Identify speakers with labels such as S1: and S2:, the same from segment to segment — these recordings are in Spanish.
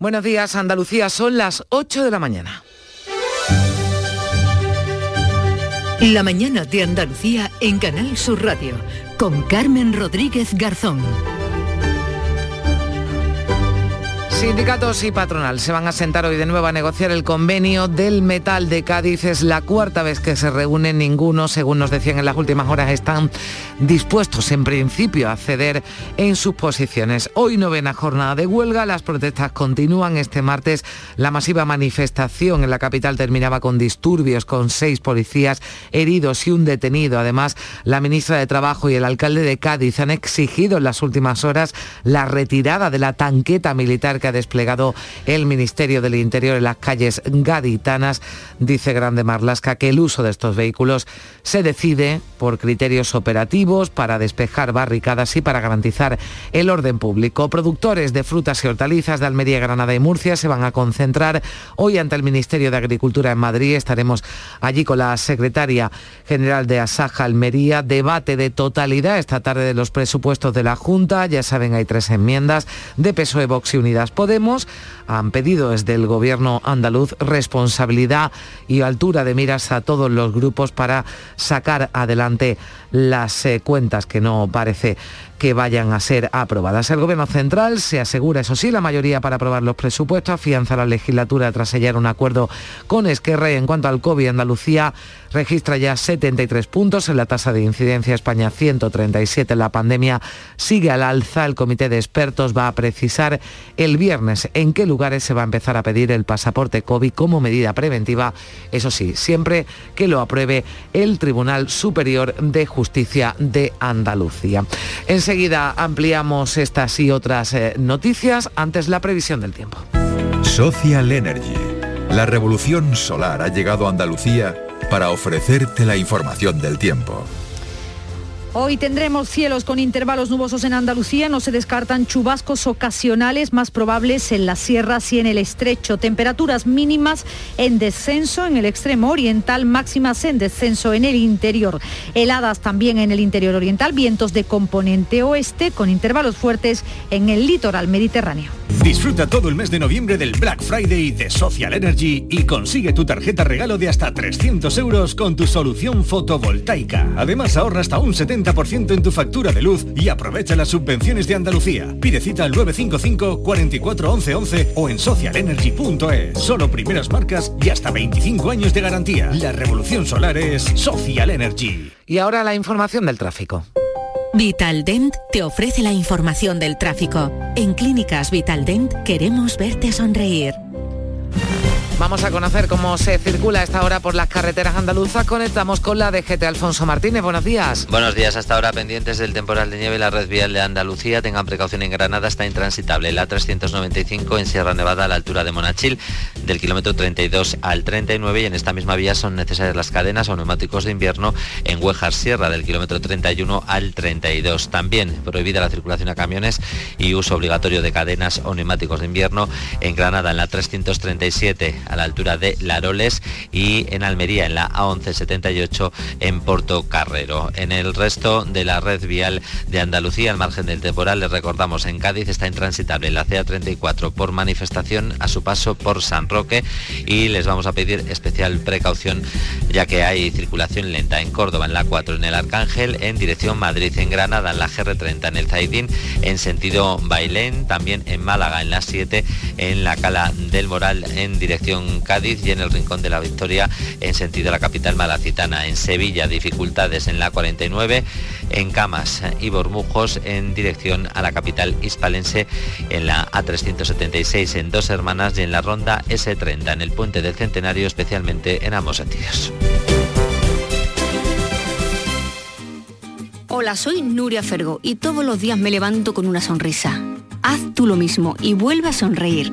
S1: Buenos días, Andalucía, son las 8 de la mañana.
S2: La mañana de Andalucía en Canal Sur Radio con Carmen Rodríguez Garzón.
S1: Sindicatos y patronal se van a sentar hoy de nuevo a negociar el convenio del metal de Cádiz. Es la cuarta vez que se reúnen. Ninguno, según nos decían en las últimas horas, están dispuestos en principio a ceder en sus posiciones. Hoy novena jornada de huelga. Las protestas continúan. Este martes la masiva manifestación en la capital terminaba con disturbios, con seis policías heridos y un detenido. Además, la ministra de Trabajo y el alcalde de Cádiz han exigido en las últimas horas la retirada de la tanqueta militar que ha desplegado el Ministerio del Interior en las calles gaditanas, dice Grande Marlasca que el uso de estos vehículos se decide por criterios operativos para despejar barricadas y para garantizar el orden público. Productores de frutas y hortalizas de Almería, Granada y Murcia se van a concentrar hoy ante el Ministerio de Agricultura en Madrid. Estaremos allí con la secretaria general de Asaja Almería. Debate de totalidad esta tarde de los presupuestos de la Junta. Ya saben, hay tres enmiendas de PSOE, Vox y Unidas Podemos han pedido desde el gobierno andaluz responsabilidad y altura de miras a todos los grupos para sacar adelante las eh, cuentas que no parece que vayan a ser aprobadas. El Gobierno Central se asegura, eso sí, la mayoría para aprobar los presupuestos, afianza la legislatura tras sellar un acuerdo con Esquerra en cuanto al COVID, Andalucía registra ya 73 puntos en la tasa de incidencia, España 137 en la pandemia, sigue al alza, el comité de expertos va a precisar el viernes en qué lugares se va a empezar a pedir el pasaporte COVID como medida preventiva, eso sí, siempre que lo apruebe el Tribunal Superior de Justicia de Andalucía. Enseguida ampliamos estas y otras eh, noticias, antes la previsión del tiempo.
S3: Social Energy. La revolución solar ha llegado a Andalucía para ofrecerte la información del tiempo.
S4: Hoy tendremos cielos con intervalos nubosos en Andalucía, no se descartan chubascos ocasionales más probables en las sierras y en el estrecho, temperaturas mínimas en descenso en el extremo oriental, máximas en descenso en el interior, heladas también en el interior oriental, vientos de componente oeste con intervalos fuertes en el litoral mediterráneo.
S5: Disfruta todo el mes de noviembre del Black Friday de Social Energy y consigue tu tarjeta regalo de hasta 300 euros con tu solución fotovoltaica. Además ahorra hasta un 70% en tu factura de luz y aprovecha las subvenciones de Andalucía. Pide cita al 955 44 11 11 o en socialenergy.es. Solo primeras marcas y hasta 25 años de garantía. La revolución solar es Social Energy.
S1: Y ahora la información del tráfico.
S2: Vitaldent te ofrece la información del tráfico. En Clínicas Vitaldent queremos verte sonreír.
S1: Vamos a conocer cómo se circula esta hora por las carreteras andaluzas. Conectamos con la DGT Alfonso Martínez. Buenos días.
S6: Buenos días. Hasta ahora pendientes del temporal de nieve, la red vial de Andalucía. Tengan precaución en Granada, está intransitable. La 395 en Sierra Nevada a la altura de Monachil, del kilómetro 32 al 39. Y en esta misma vía son necesarias las cadenas o neumáticos de invierno en Huejar Sierra, del kilómetro 31 al 32. También prohibida la circulación a camiones y uso obligatorio de cadenas o neumáticos de invierno en Granada, en la 337 a la altura de Laroles y en Almería en la A1178 en Porto Carrero. En el resto de la red vial de Andalucía, al margen del temporal, les recordamos, en Cádiz está intransitable la CA34 por manifestación a su paso por San Roque y les vamos a pedir especial precaución ya que hay circulación lenta en Córdoba en la 4 en el Arcángel, en dirección Madrid en Granada en la GR30 en el Zaidín, en sentido Bailén, también en Málaga en la 7 en la Cala del Moral en dirección Cádiz y en el Rincón de la Victoria en sentido a la capital malacitana. En Sevilla dificultades en la 49, en Camas y Bormujos en dirección a la capital hispalense en la A376 en Dos Hermanas y en la ronda S30 en el puente del Centenario especialmente en ambos sentidos.
S7: Hola, soy Nuria Fergo y todos los días me levanto con una sonrisa. Haz tú lo mismo y vuelve a sonreír.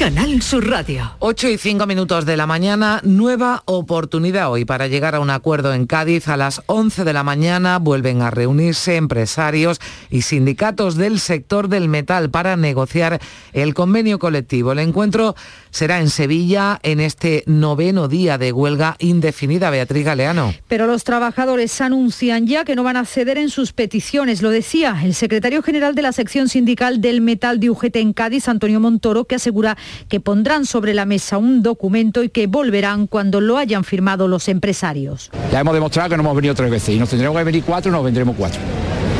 S2: Canal Sur Radio.
S1: 8 y 5 minutos de la mañana, nueva oportunidad hoy para llegar a un acuerdo en Cádiz. A las 11 de la mañana vuelven a reunirse empresarios y sindicatos del sector del metal para negociar el convenio colectivo. El encuentro será en Sevilla en este noveno día de huelga indefinida. Beatriz Galeano.
S4: Pero los trabajadores anuncian ya que no van a ceder en sus peticiones. Lo decía el secretario general de la sección sindical del metal de UGT en Cádiz, Antonio Montoro, que asegura que pondrán sobre la mesa un documento y que volverán cuando lo hayan firmado los empresarios.
S8: Ya hemos demostrado que no hemos venido tres veces y nos tendremos que venir cuatro, nos vendremos cuatro.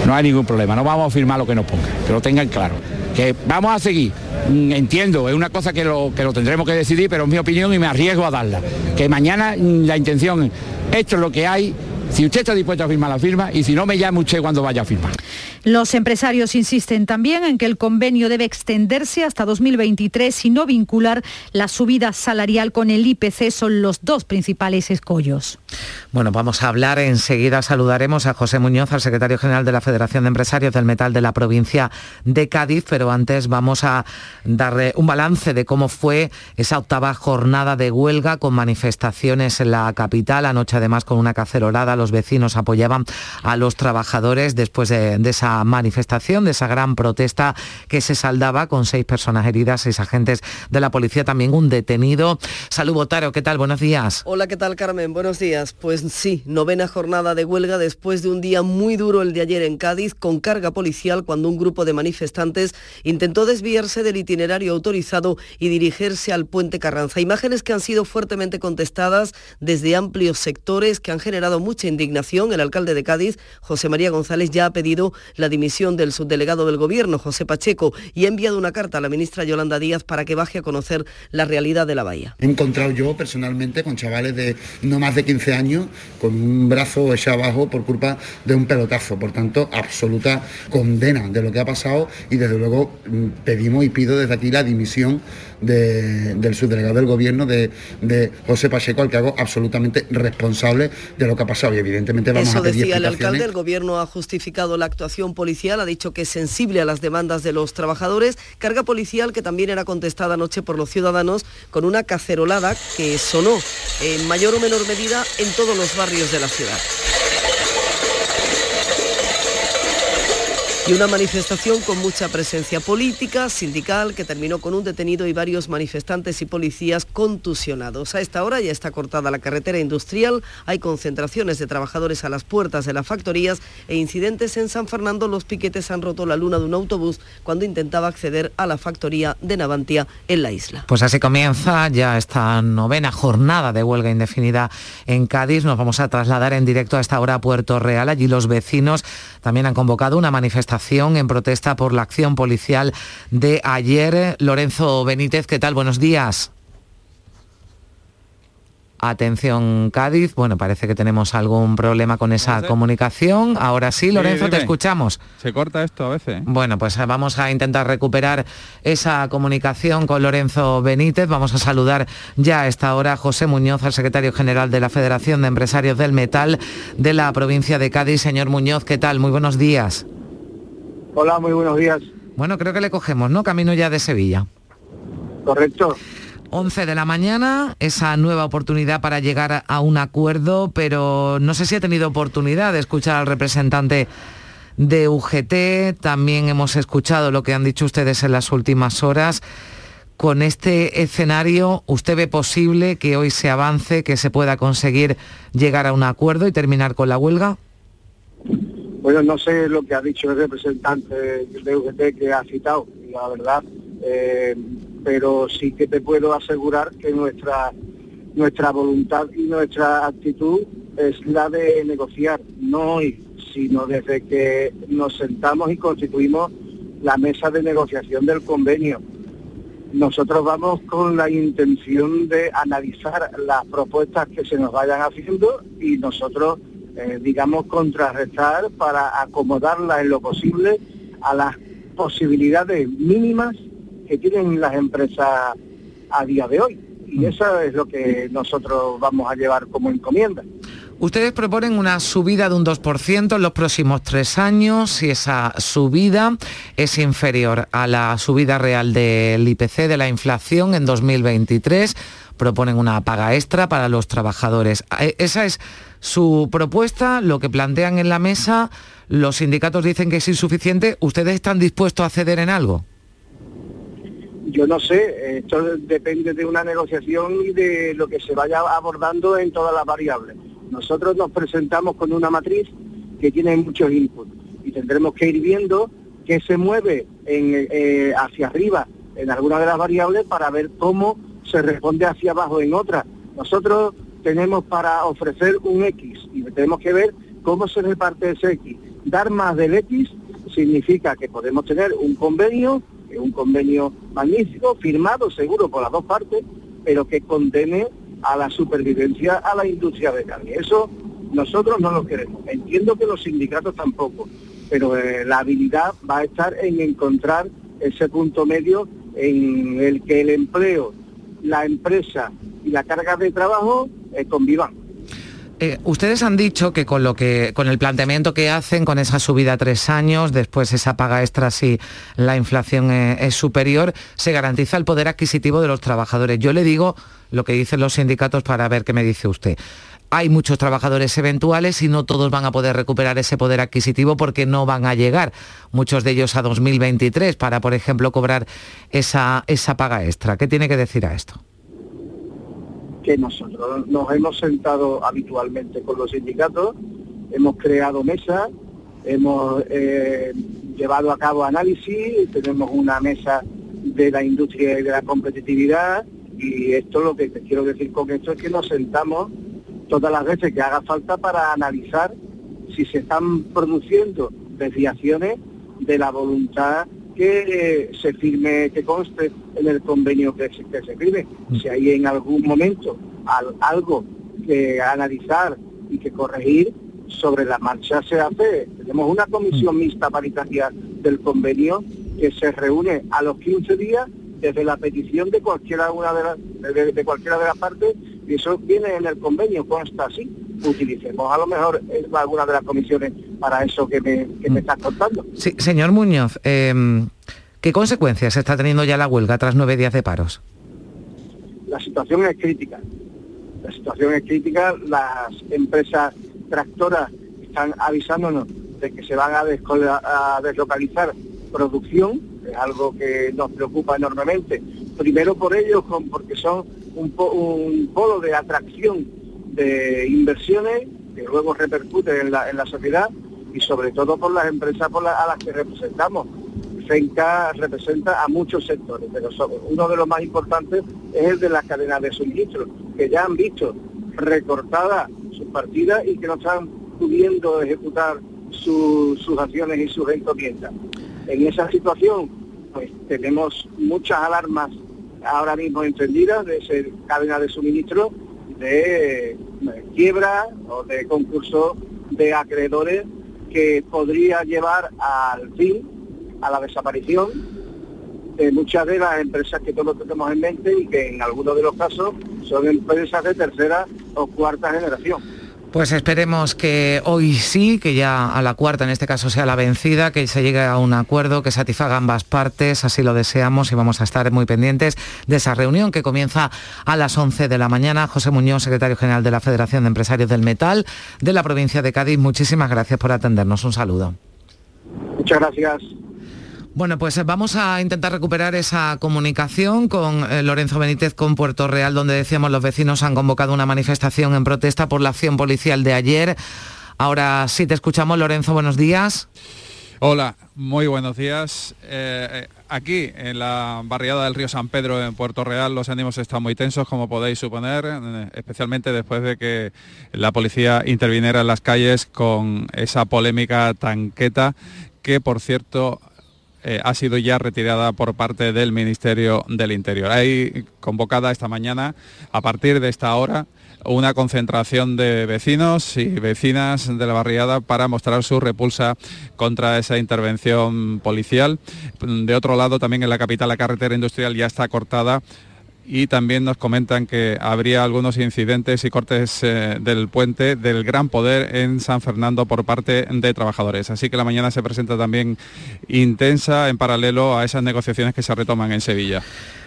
S8: No hay ningún problema, no vamos a firmar lo que nos ponga, que lo tengan claro. Que vamos a seguir, mm, entiendo, es una cosa que lo, que lo tendremos que decidir, pero es mi opinión y me arriesgo a darla. Que mañana mm, la intención, esto es lo que hay, si usted está dispuesto a firmar la firma y si no me llame usted cuando vaya a firmar.
S4: Los empresarios insisten también en que el convenio debe extenderse hasta 2023 y no vincular la subida salarial con el IPC. Son los dos principales escollos.
S1: Bueno, vamos a hablar enseguida. Saludaremos a José Muñoz, al secretario general de la Federación de Empresarios del Metal de la provincia de Cádiz, pero antes vamos a darle un balance de cómo fue esa octava jornada de huelga con manifestaciones en la capital. Anoche además con una cacerolada los vecinos apoyaban a los trabajadores después de, esa manifestación, de esa gran protesta que se saldaba con seis personas heridas, seis agentes de la policía, también un detenido. Salud Botaro, ¿qué tal? Buenos días.
S9: Hola, ¿qué tal Carmen? Buenos días. Pues sí, novena jornada de huelga después de un día muy duro el de ayer en Cádiz con carga policial cuando un grupo de manifestantes intentó desviarse del itinerario autorizado y dirigirse al puente Carranza. Imágenes que han sido fuertemente contestadas desde amplios sectores que han generado mucha indignación. El alcalde de Cádiz, José María González, ya ha pedido la dimisión del subdelegado del Gobierno, José Pacheco, y ha enviado una carta a la ministra Yolanda Díaz para que baje a conocer la realidad de la bahía.
S10: He encontrado yo personalmente con chavales de no más de 15 años con un brazo echado abajo por culpa de un pelotazo. Por tanto, absoluta condena de lo que ha pasado y desde luego mm, pedimos y pido desde aquí la dimisión del subdelegado del gobierno de, José Pacheco, al que hago absolutamente responsable de lo que ha pasado. Y evidentemente vamos
S9: Eso
S10: a pedir
S9: decía el alcalde, el gobierno ha justificado la actuación policial, ha dicho que es sensible a las demandas de los trabajadores, carga policial que también era contestada anoche por los ciudadanos con una cacerolada que sonó en mayor o menor medida en todos los barrios de la ciudad. Y una manifestación con mucha presencia política, sindical, que terminó con un detenido y varios manifestantes y policías contusionados. A esta hora ya está cortada la carretera industrial, hay concentraciones de trabajadores a las puertas de las factorías e incidentes en San Fernando. Los piquetes han roto la luna de un autobús cuando intentaba acceder a la factoría de Navantia en la isla.
S1: Pues así comienza ya esta novena jornada de huelga indefinida en Cádiz. Nos vamos a trasladar en directo a esta hora a Puerto Real. Allí los vecinos también han convocado una manifestación en protesta por la acción policial de ayer. Lorenzo Benítez, ¿qué tal? Buenos días. Atención Cádiz, bueno, parece que tenemos algún problema con esa comunicación. Ahora sí, Lorenzo, te escuchamos.
S11: Se corta esto a veces.
S1: Bueno, pues eh, vamos a intentar recuperar esa comunicación con Lorenzo Benítez. Vamos a saludar ya a esta hora a José Muñoz, al secretario general de la Federación de Empresarios del Metal de la provincia de Cádiz. Señor Muñoz, ¿qué tal? Muy buenos días.
S12: Hola, muy buenos días.
S1: Bueno, creo que le cogemos, ¿no? Camino ya de Sevilla.
S12: Correcto.
S1: 11 de la mañana, esa nueva oportunidad para llegar a un acuerdo, pero no sé si ha tenido oportunidad de escuchar al representante de UGT, también hemos escuchado lo que han dicho ustedes en las últimas horas. Con este escenario, ¿usted ve posible que hoy se avance, que se pueda conseguir llegar a un acuerdo y terminar con la huelga?
S12: Bueno, no sé lo que ha dicho el representante de UGT que ha citado, la verdad, eh, pero sí que te puedo asegurar que nuestra nuestra voluntad y nuestra actitud es la de negociar, no hoy, sino desde que nos sentamos y constituimos la mesa de negociación del convenio. Nosotros vamos con la intención de analizar las propuestas que se nos vayan haciendo y nosotros eh, digamos, contrarrestar para acomodarla en lo posible a las posibilidades mínimas que tienen las empresas a día de hoy. Y mm. eso es lo que nosotros vamos a llevar como encomienda.
S1: Ustedes proponen una subida de un 2% en los próximos tres años si esa subida es inferior a la subida real del IPC de la inflación en 2023. Proponen una paga extra para los trabajadores. Eh, esa es su propuesta, lo que plantean en la mesa. Los sindicatos dicen que es insuficiente. ¿Ustedes están dispuestos a ceder en algo?
S12: Yo no sé, esto depende de una negociación y de lo que se vaya abordando en todas las variables. Nosotros nos presentamos con una matriz que tiene muchos inputs y tendremos que ir viendo qué se mueve eh, hacia arriba en alguna de las variables para ver cómo se responde hacia abajo en otras. Nosotros tenemos para ofrecer un X y tenemos que ver cómo se reparte ese X. Dar más del X significa que podemos tener un convenio, un convenio magnífico, firmado seguro por las dos partes, pero que condene a la supervivencia a la industria de carne. Eso nosotros no lo queremos. Entiendo que los sindicatos tampoco, pero eh, la habilidad va a estar en encontrar ese punto medio en el que el empleo, la empresa y la carga de trabajo eh, convivan.
S1: Eh, ustedes han dicho que con lo que con el planteamiento que hacen con esa subida a tres años, después esa paga extra si la inflación es superior, se garantiza el poder adquisitivo de los trabajadores. Yo le digo lo que dicen los sindicatos para ver qué me dice usted. Hay muchos trabajadores eventuales y no todos van a poder recuperar ese poder adquisitivo porque no van a llegar, muchos de ellos a 2023, para, por ejemplo, cobrar esa, esa paga extra. ¿Qué tiene que decir a esto?
S12: Nosotros nos hemos sentado habitualmente con los sindicatos, hemos creado mesas, hemos eh, llevado a cabo análisis, tenemos una mesa de la industria y de la competitividad, y esto lo que te quiero decir con esto es que nos sentamos todas las veces que haga falta para analizar si se están produciendo desviaciones de la voluntad que se firme, que conste en el convenio que se, que se firme. Mm. Si hay en algún momento algo que analizar y que corregir, sobre la marcha se hace. Tenemos una comisión mm. mixta paritaria del convenio que se reúne a los 15 días desde la petición de cualquiera una de, las de, cualquiera de las partes y eso viene en el convenio, consta así. Utilicemos a lo mejor alguna de las comisiones para eso que me, que me mm. estás contando.
S1: Sí, señor Muñoz, em, ¿qué consecuencias está teniendo ya la huelga tras nueve días de paros?
S12: La situación es crítica. La situación es crítica. Las empresas tractoras están avisándonos de que se van a, a deslocalizar producción es algo que nos preocupa enormemente. Primero por ellos, porque son un, polo de atracción de inversiones que luego repercuten en la, sociedad y sobre todo por las empresas a las que representamos. FENCA representa a muchos sectores, pero uno de los más importantes es el de las cadenas de suministro, que ya han visto recortadas sus partidas y que no están pudiendo ejecutar sus acciones y sus encomiendas. En esa situación, pues tenemos muchas alarmas ahora mismo encendidas de esa cadena de suministro de, quiebra o de concurso de acreedores que podría llevar al fin, a la desaparición de muchas de las empresas que todos tenemos en mente y que en algunos de los casos son empresas de tercera o cuarta generación.
S1: Pues esperemos que hoy sí, que ya a la cuarta en este caso sea la vencida, que se llegue a un acuerdo que satisfaga ambas partes, así lo deseamos y vamos a estar muy pendientes de esa reunión que comienza a las 11 de la mañana. José Muñoz, secretario general de la Federación de Empresarios del Metal de la provincia de Cádiz, muchísimas gracias por atendernos. Un saludo.
S12: Muchas gracias.
S1: Bueno, pues eh, vamos a intentar recuperar esa comunicación con eh, Lorenzo Benítez con Puerto Real, donde decíamos los vecinos han convocado una manifestación en protesta por la acción policial de ayer. Ahora sí te escuchamos, Lorenzo, buenos días.
S11: Hola, muy buenos días. Eh, aquí, en la barriada del río San Pedro, en Puerto Real, los ánimos están muy tensos, como podéis suponer, especialmente después de que la policía interviniera en las calles con esa polémica tanqueta que, por cierto, eh, ha sido ya retirada por parte del Ministerio del Interior. Hay convocada esta mañana, a partir de esta hora, una concentración de vecinos y vecinas de la barriada para mostrar su repulsa contra esa intervención policial. De otro lado, también en la capital la carretera industrial ya está cortada y también nos comentan que habría algunos incidentes y cortes eh, del puente del Gran Poder en San Fernando por parte de trabajadores. Así que la mañana se presenta también intensa en paralelo a esas negociaciones que se retoman en Sevilla.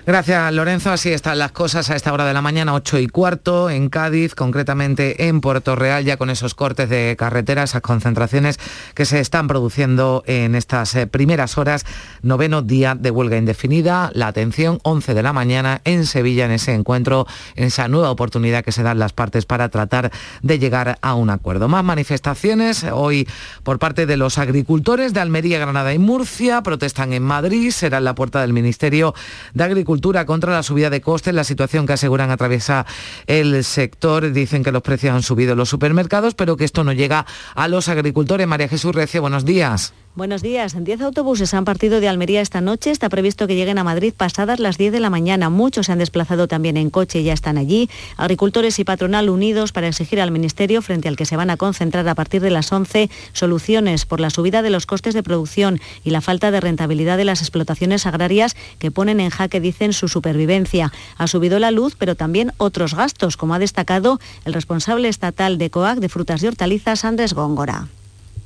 S1: Gracias, Lorenzo. Así están las cosas a esta hora de la mañana, 8 y cuarto, en Cádiz, concretamente en Puerto Real, ya con esos cortes de carretera, esas concentraciones que se están produciendo en estas eh, primeras horas. Noveno día de huelga indefinida. La atención, 11 de la mañana en Sevilla, en ese encuentro, en esa nueva oportunidad que se dan las partes para tratar de llegar a un acuerdo. Más manifestaciones hoy por parte de los agricultores de Almería, Granada y Murcia. Protestan en Madrid, será en la puerta del Ministerio de Agricultura contra la subida de costes, la situación que aseguran atraviesa el sector. Dicen que los precios han subido en los supermercados, pero que esto no llega a los agricultores. María Jesús Recio, buenos días.
S13: Buenos días. Diez autobuses han partido de Almería esta noche. Está previsto que lleguen a Madrid pasadas las 10 de la mañana. Muchos se han desplazado también en coche y ya están allí. Agricultores y patronal unidos para exigir al Ministerio, frente al que se van a concentrar a partir de las 11, soluciones por la subida de los costes de producción y la falta de rentabilidad de las explotaciones agrarias que ponen en jaque, dicen, su supervivencia. Ha subido la luz, pero también otros gastos, como ha destacado el responsable estatal de COAC de Frutas y Hortalizas, Andrés Góngora.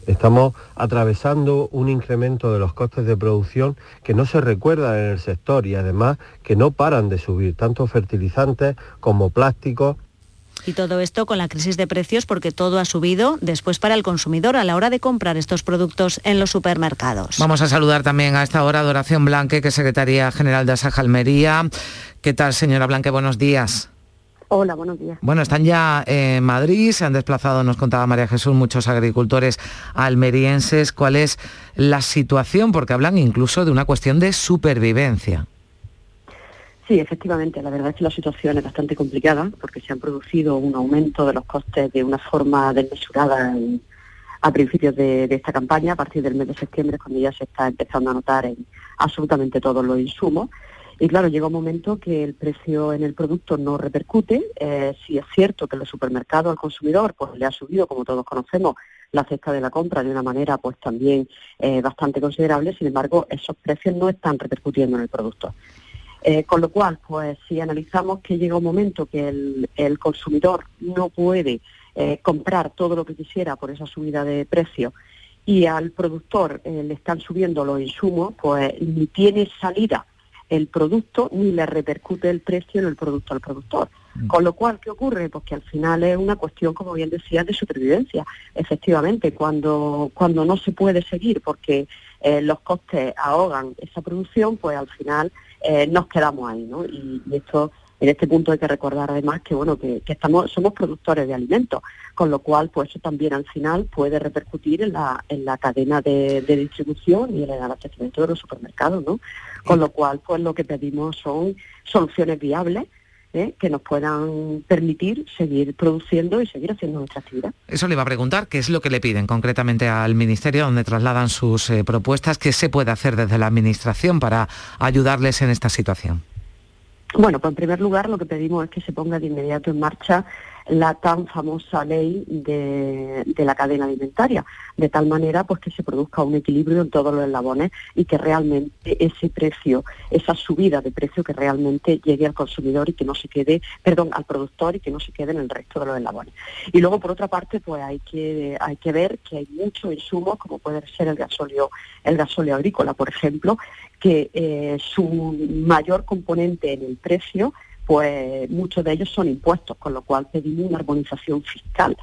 S14: Estamos atravesando un incremento de los costes de producción que no se recuerda en el sector y además que no paran de subir, tanto fertilizantes como plásticos.
S13: Y todo esto con la crisis de precios porque todo ha subido después para el consumidor a la hora de comprar estos productos en los supermercados.
S1: Vamos a saludar también a esta hora a Doración Blanque, que es secretaria general de Asaja Almería. ¿Qué tal, señora Blanque? Buenos días.
S15: Hola, buenos días.
S1: Bueno, están ya en Madrid, se han desplazado, nos contaba María Jesús, muchos agricultores almerienses. ¿Cuál es la situación? Porque hablan incluso de una cuestión de supervivencia.
S15: Sí, efectivamente, la verdad es que la situación es bastante complicada porque se han producido un aumento de los costes de una forma desmesurada a principios de, de, esta campaña, a partir del mes de septiembre, cuando ya se está empezando a notar en absolutamente todos los insumos. Y claro, llega un momento que el precio en el producto no repercute. Eh, si es cierto que en los supermercados al consumidor pues, le ha subido, como todos conocemos, la cesta de la compra de una manera pues también eh, bastante considerable, sin embargo, esos precios no están repercutiendo en el producto. Eh, con lo cual, pues si analizamos que llega un momento que el, el consumidor no puede comprar todo lo que quisiera por esa subida de precio y al productor le están subiendo los insumos, pues ni tiene salida el producto ni le repercute el precio en el producto al productor. Mm. Con lo cual, ¿qué ocurre? Pues que al final es una cuestión, como bien decía, de supervivencia. Efectivamente, cuando, cuando no se puede seguir porque eh, los costes ahogan esa producción, pues al final eh, nos quedamos ahí, ¿no? y esto en este punto hay que recordar además que bueno que, estamos somos productores de alimentos, con lo cual pues eso también al final puede repercutir en la, en la cadena de, distribución y en el abastecimiento de los supermercados, ¿no? Con lo cual pues lo que pedimos son soluciones viables ¿eh? que nos puedan permitir seguir produciendo y seguir haciendo nuestra actividad.
S1: Eso le iba a preguntar, ¿qué es lo que le piden concretamente al Ministerio, donde trasladan sus eh, propuestas? ¿Qué se puede hacer desde la Administración para ayudarles en esta situación?
S15: Bueno, pues en primer lugar lo que pedimos es que se ponga de inmediato en marcha la tan famosa ley de, la cadena alimentaria, de tal manera pues que se produzca un equilibrio en todos los eslabones y que realmente ese precio, esa subida de precio que realmente llegue al consumidor y que no se quede, perdón, al productor y que no se quede en el resto de los eslabones. Y luego por otra parte pues hay que hay que ver que hay muchos insumos como puede ser el gasóleo, el gasóleo agrícola, por ejemplo, que eh, su mayor componente en el precio pues muchos de ellos son impuestos, con lo cual pedimos una armonización fiscal.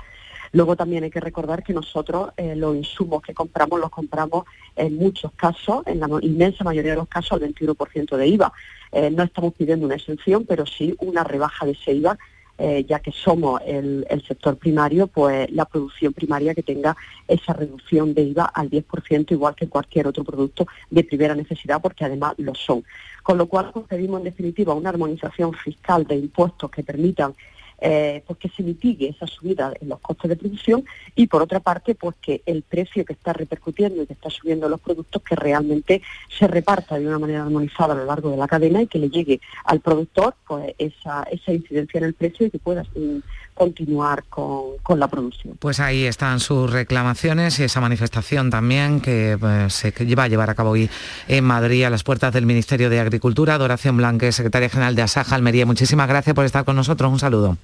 S15: Luego también hay que recordar que nosotros eh, los insumos que compramos los compramos en muchos casos, en la inmensa mayoría de los casos, al 21% de IVA. Eh, no estamos pidiendo una exención, pero sí una rebaja de ese IVA eh, ya que somos el, sector primario, pues la producción primaria que tenga esa reducción de IVA al 10%, igual que cualquier otro producto de primera necesidad, porque además lo son. Con lo cual, pedimos en definitiva una armonización fiscal de impuestos que permitan eh, pues que se mitigue esa subida en los costes de producción y por otra parte pues que el precio que está repercutiendo y que está subiendo los productos que realmente se reparta de una manera armonizada a lo largo de la cadena y que le llegue al productor pues esa, esa incidencia en el precio y que pueda mm, continuar con, con, la producción.
S1: Pues ahí están sus reclamaciones y esa manifestación también que pues, se va a llevar a cabo hoy en Madrid a las puertas del Ministerio de Agricultura. Doración Blanque, secretaria general de Asaja Almería, muchísimas gracias por estar con nosotros. Un saludo.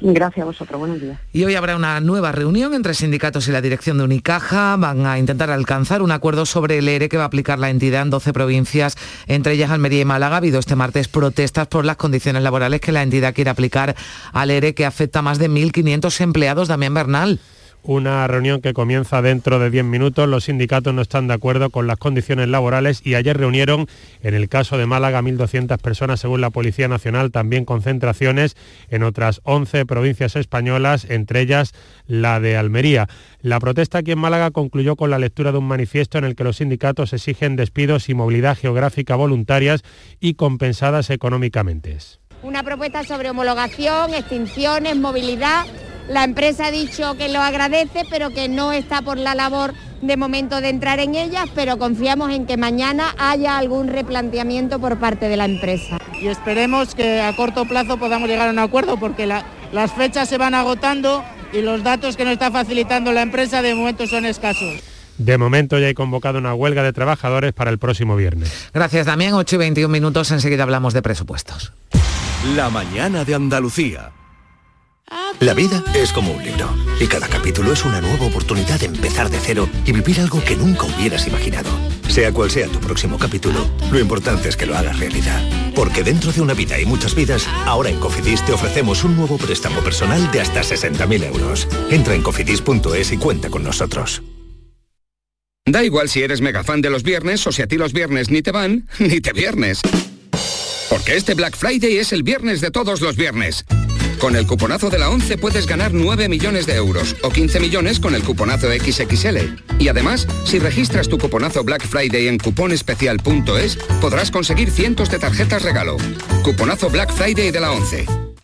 S15: Gracias a vosotros, buenos días.
S1: Y hoy habrá una nueva reunión entre sindicatos y la dirección de Unicaja. Van a intentar alcanzar un acuerdo sobre el ERE que va a aplicar la entidad en 12 provincias, entre ellas Almería y Málaga. Ha habido este martes protestas por las condiciones laborales que la entidad quiere aplicar al ERE que afecta a más de 1.500 empleados. Damián Bernal
S16: una reunión que comienza dentro de 10 minutos. Los sindicatos no están de acuerdo con las condiciones laborales y ayer reunieron, en el caso de Málaga, 1.200 personas según la Policía Nacional, también concentraciones en otras 11 provincias españolas, entre ellas la de Almería. La protesta aquí en Málaga concluyó con la lectura de un manifiesto en el que los sindicatos exigen despidos y movilidad geográfica voluntarias y compensadas económicamente.
S17: Una propuesta sobre homologación, extinciones, movilidad la empresa ha dicho que lo agradece, pero que no está por la labor de momento de entrar en ellas, pero confiamos en que mañana haya algún replanteamiento por parte de la empresa.
S18: Y esperemos que a corto plazo podamos llegar a un acuerdo, porque las fechas se van agotando y los datos que nos está facilitando la empresa de momento son escasos.
S16: De momento ya hay convocado una huelga de trabajadores para el próximo viernes.
S1: Gracias Damián, 8 y 21 minutos, enseguida hablamos de presupuestos.
S19: La mañana de Andalucía. La vida es como un libro y cada capítulo es una nueva oportunidad de empezar de cero y vivir algo que nunca hubieras imaginado. Sea cual sea tu próximo capítulo, lo importante es que lo hagas realidad. Porque dentro de una vida y muchas vidas, ahora en Cofidis te ofrecemos un nuevo préstamo personal de hasta 60.000 euros. Entra en cofidis.es y cuenta con nosotros.
S20: Da igual si eres mega fan de los viernes o si a ti los viernes ni te van, ni te viernes. Porque este Black Friday es el viernes de todos los viernes. Con el cuponazo de la 11 puedes ganar 9 millones de euros o 15 millones con el cuponazo XXL. Y además, si registras tu cuponazo Black Friday en cuponespecial.es, podrás conseguir cientos de tarjetas regalo. Cuponazo Black Friday de la 11.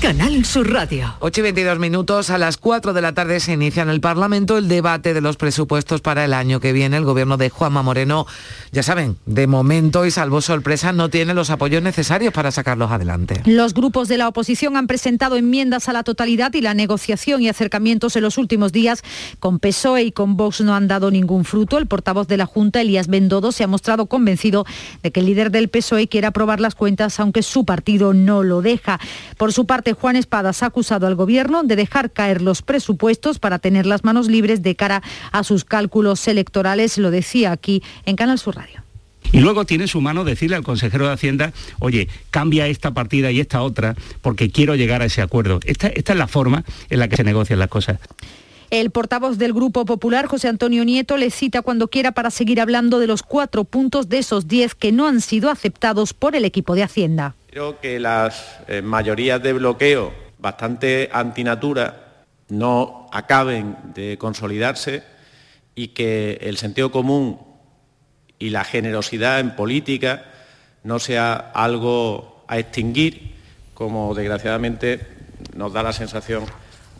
S21: Canal Sur Radio.
S1: 8 y 22 minutos, a las 4 de la tarde se inicia en el Parlamento el debate de los presupuestos para el año que viene. El gobierno de Juanma Moreno, ya saben, de momento y salvo sorpresa, no tiene los apoyos necesarios para sacarlos adelante.
S4: Los grupos de la oposición han presentado enmiendas a la totalidad y la negociación y acercamientos en los últimos días con PSOE y con Vox no han dado ningún fruto. El portavoz de la Junta, Elías Bendodo, se ha mostrado convencido de que el líder del PSOE quiere aprobar las cuentas, aunque su partido no lo deja. Por su parte, Juan Espadas ha acusado al Gobierno de dejar caer los presupuestos para tener las manos libres de cara a sus cálculos electorales, lo decía aquí en Canal Sur Radio.
S22: Y luego tiene su mano decirle al consejero de Hacienda, oye, cambia esta partida y esta otra, porque quiero llegar a ese acuerdo. Esta, esta es la forma en la que se negocian las cosas.
S4: El portavoz del Grupo Popular, José Antonio Nieto, le cita cuando quiera para seguir hablando de los cuatro puntos de esos diez que no han sido aceptados por el equipo de Hacienda.
S23: Que las eh, mayorías de bloqueo bastante antinatura no acaben de consolidarse y que el sentido común y la generosidad en política no sea algo a extinguir, como desgraciadamente nos da la sensación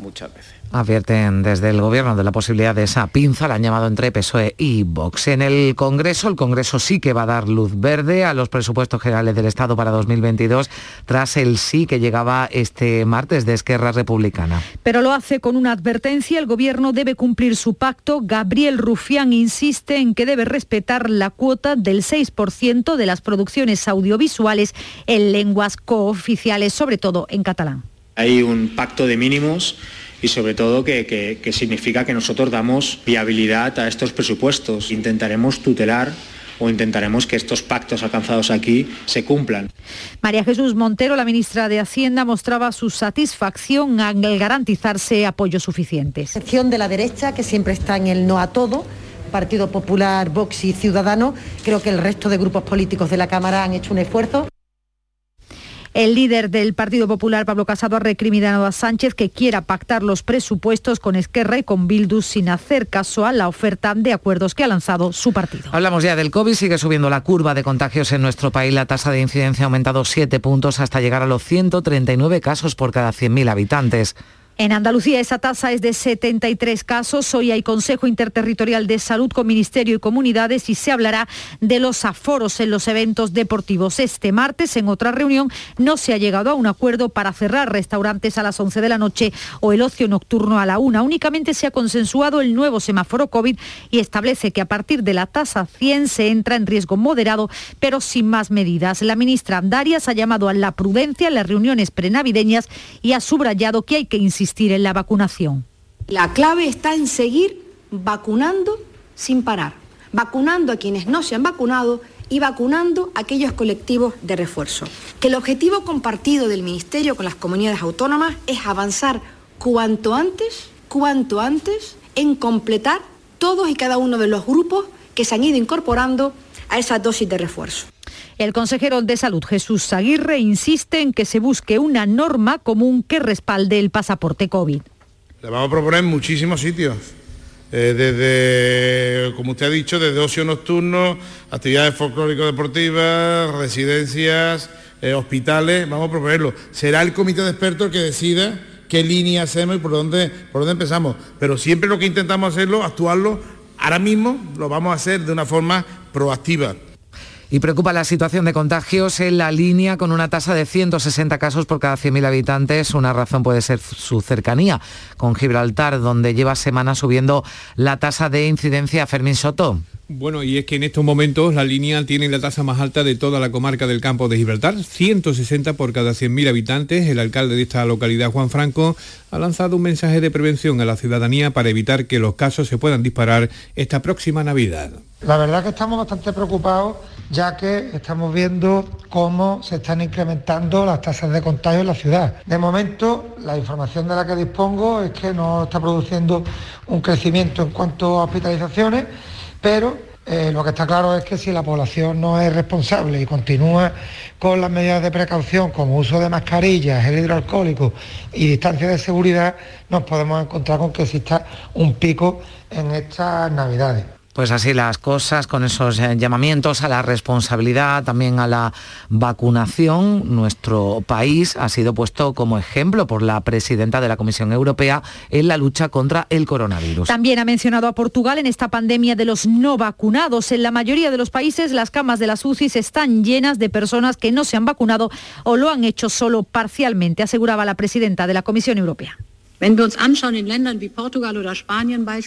S23: muchas veces.
S1: Advierten desde el Gobierno de la posibilidad de esa pinza, la han llamado entre PSOE y Vox. En el Congreso, el Congreso sí que va a dar luz verde a los presupuestos generales del Estado para 2022, tras el sí que llegaba este martes de Esquerra Republicana.
S4: Pero lo hace con una advertencia, el Gobierno debe cumplir su pacto. Gabriel Rufián insiste en que debe respetar la cuota del 6% de las producciones audiovisuales en lenguas cooficiales, sobre todo en catalán.
S24: Hay un pacto de mínimos y sobre todo que, significa que nosotros damos viabilidad a estos presupuestos. Intentaremos tutelar o intentaremos que estos pactos alcanzados aquí se cumplan.
S4: María Jesús Montero, la ministra de Hacienda, mostraba su satisfacción al garantizarse apoyos suficientes.
S25: Sección de la derecha, que siempre está en el no a todo, Partido Popular, Vox y Ciudadanos, creo que el resto de grupos políticos de la Cámara han hecho un esfuerzo.
S4: El líder del Partido Popular, Pablo Casado, ha recriminado a Sánchez que quiera pactar los presupuestos con Esquerra y con Bildu sin hacer caso a la oferta de acuerdos que ha lanzado su partido.
S1: Hablamos ya del COVID, sigue subiendo la curva de contagios en nuestro país. La tasa de incidencia ha aumentado 7 puntos hasta llegar a los 139 casos por cada 100.000 habitantes.
S4: En Andalucía esa tasa es de 73 casos. Hoy hay Consejo Interterritorial de Salud con Ministerio y Comunidades y se hablará de los aforos en los eventos deportivos. Este martes, en otra reunión, no se ha llegado a un acuerdo para cerrar restaurantes a las 11 de la noche o el ocio nocturno a la 1. Únicamente se ha consensuado el nuevo semáforo COVID y establece que a partir de la tasa 100 se entra en riesgo moderado, pero sin más medidas. La ministra Andarias ha llamado a la prudencia en las reuniones prenavideñas y ha subrayado que hay que insistir en la vacunación.
S26: La clave está en seguir vacunando sin parar, vacunando a quienes no se han vacunado y vacunando a aquellos colectivos de refuerzo. Que el objetivo compartido del Ministerio con las comunidades autónomas es avanzar cuanto antes, cuanto antes, en completar todos y cada uno de los grupos que se han ido incorporando a esa dosis de refuerzo.
S4: El consejero de Salud, Jesús Aguirre, insiste en que se busque una norma común que respalde el pasaporte COVID.
S27: Le vamos a proponer muchísimos sitios. Eh, desde, como usted ha dicho, desde ocio nocturno, actividades folclórico-deportivas, residencias, eh, hospitales, vamos a proponerlo. Será el comité de expertos que decida qué línea hacemos y por dónde, por dónde empezamos. Pero siempre lo que intentamos hacerlo, actuarlo, ahora mismo lo vamos a hacer de una forma proactiva.
S1: Y preocupa la situación de contagios en la línea con una tasa de 160 casos por cada 100.000 habitantes. Una razón puede ser su cercanía con Gibraltar, donde lleva semanas subiendo la tasa de incidencia. Fermín Soto.
S28: Bueno, y es que en estos momentos la línea tiene la tasa más alta de toda la comarca del campo de Gibraltar, 160 por cada 100.000 habitantes. El alcalde de esta localidad, Juan Franco, ha lanzado un mensaje de prevención a la ciudadanía para evitar que los casos se puedan disparar esta próxima Navidad.
S29: La verdad que estamos bastante preocupados ya que estamos viendo cómo se están incrementando las tasas de contagio en la ciudad. De momento, la información de la que dispongo es que no está produciendo un crecimiento en cuanto a hospitalizaciones pero eh, lo que está claro es que si la población no es responsable y continúa con las medidas de precaución como uso de mascarillas, gel hidroalcohólico y distancia de seguridad, nos podemos encontrar con que exista un pico en estas navidades.
S1: Pues así las cosas, con esos eh, llamamientos a la responsabilidad, también a la vacunación. Nuestro país ha sido puesto como ejemplo por la presidenta de la Comisión Europea en la lucha contra el coronavirus.
S4: También ha mencionado a Portugal en esta pandemia de los no vacunados. En la mayoría de los países las camas de las UCIs están llenas de personas que no se han vacunado o lo han hecho solo parcialmente, aseguraba la presidenta de la Comisión Europea.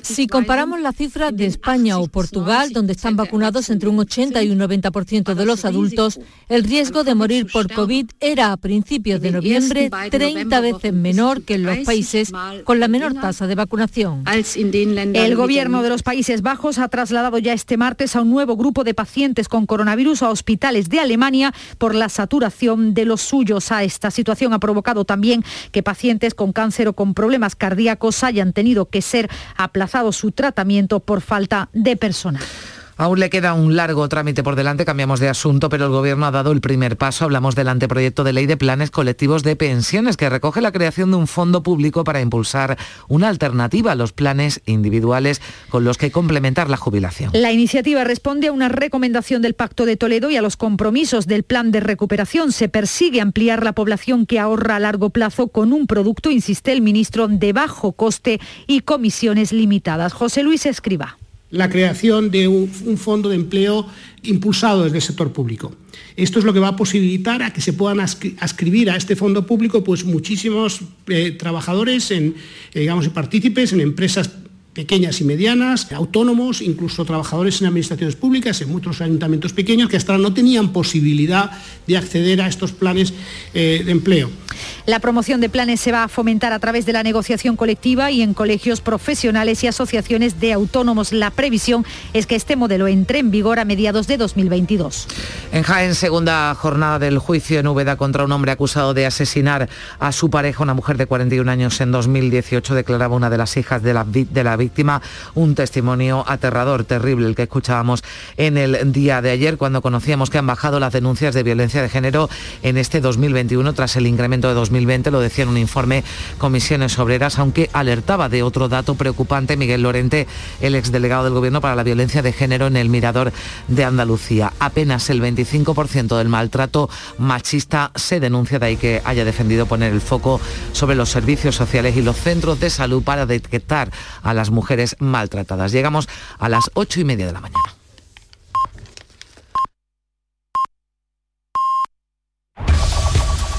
S30: Si comparamos las cifras de España o Portugal, donde están vacunados entre un 80 y un 90% de los adultos, el riesgo de morir por COVID era a principios de noviembre 30 veces menor que en los países con la menor tasa de vacunación.
S4: El gobierno de los Países Bajos ha trasladado ya este martes a un nuevo grupo de pacientes con coronavirus a hospitales de Alemania por la saturación de los suyos. A esta situación ha provocado también que pacientes con cáncer o con problemas cardíacos hayan tenido que ser aplazado su tratamiento por falta de personal.
S1: Aún le queda un largo trámite por delante, cambiamos de asunto, pero el Gobierno ha dado el primer paso. Hablamos del anteproyecto de ley de planes colectivos de pensiones, que recoge la creación de un fondo público para impulsar una alternativa a los planes individuales con los que complementar la jubilación.
S4: La iniciativa responde a una recomendación del Pacto de Toledo y a los compromisos del Plan de Recuperación. Se persigue ampliar la población que ahorra a largo plazo con un producto, insiste el ministro, de bajo coste y comisiones limitadas. José Luis Escriba
S31: la creación de un, fondo de empleo impulsado desde el sector público. Esto es lo que va a posibilitar a que se puedan ascribir a este fondo público pues, muchísimos eh, trabajadores, en, eh, digamos, partícipes en empresas pequeñas y medianas, autónomos, incluso trabajadores en administraciones públicas, en muchos ayuntamientos pequeños que hasta ahora no tenían posibilidad de acceder a estos planes eh, de empleo.
S4: La promoción de planes se va a fomentar a través de la negociación colectiva y en colegios profesionales y asociaciones de autónomos. La previsión es que este modelo entre en vigor a mediados de 2022.
S1: En Jaén, segunda jornada del juicio en Úbeda contra un hombre acusado de asesinar a su pareja, una mujer de 41 años en 2018, declaraba una de las hijas de la, de la víctima un testimonio aterrador, terrible, el que escuchábamos en el día de ayer cuando conocíamos que han bajado las denuncias de violencia de género en este 2021 tras el incremento de 2020, lo decía en un informe Comisiones Obreras, aunque alertaba de otro dato preocupante Miguel Lorente, el exdelegado del Gobierno para la violencia de género en el Mirador de Andalucía. Apenas el 25% del maltrato machista se denuncia, de ahí que haya defendido poner el foco sobre los servicios sociales y los centros de salud para detectar a las mujeres maltratadas. Llegamos a las ocho y media de la mañana.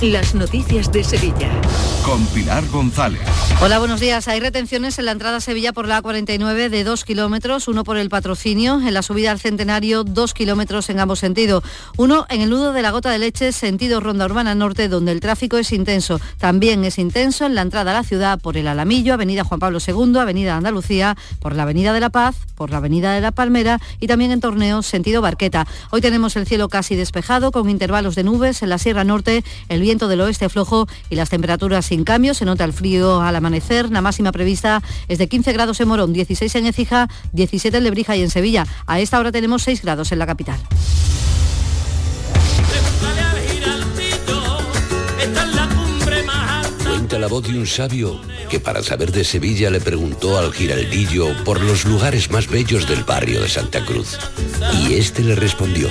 S21: Las noticias de Sevilla.
S32: Con Pilar González.
S33: Hola, buenos días. Hay retenciones en la entrada a Sevilla por la A49 de 2 kilómetros, uno por el patrocinio, en la subida al centenario 2 kilómetros en ambos sentidos. Uno en el nudo de la gota de leche, sentido Ronda Urbana Norte, donde el tráfico es intenso. También es intenso en la entrada a la ciudad por el Alamillo, Avenida Juan Pablo II, Avenida Andalucía, por la Avenida de la Paz, por la Avenida de la Palmera y también en Torneo, sentido Barqueta. Hoy tenemos el cielo casi despejado, con intervalos de nubes en la Sierra Norte, el viento del oeste flojo y las temperaturas sin cambio. Se nota el frío al amanecer. La máxima prevista es de 15 grados en Morón, 16 en Ecija, 17 en Lebrija y en Sevilla. A esta hora tenemos 6 grados en la capital.
S34: Cuenta la voz de un sabio que para saber de Sevilla le preguntó al giraldillo por los lugares más bellos del barrio de Santa Cruz. Y este le respondió.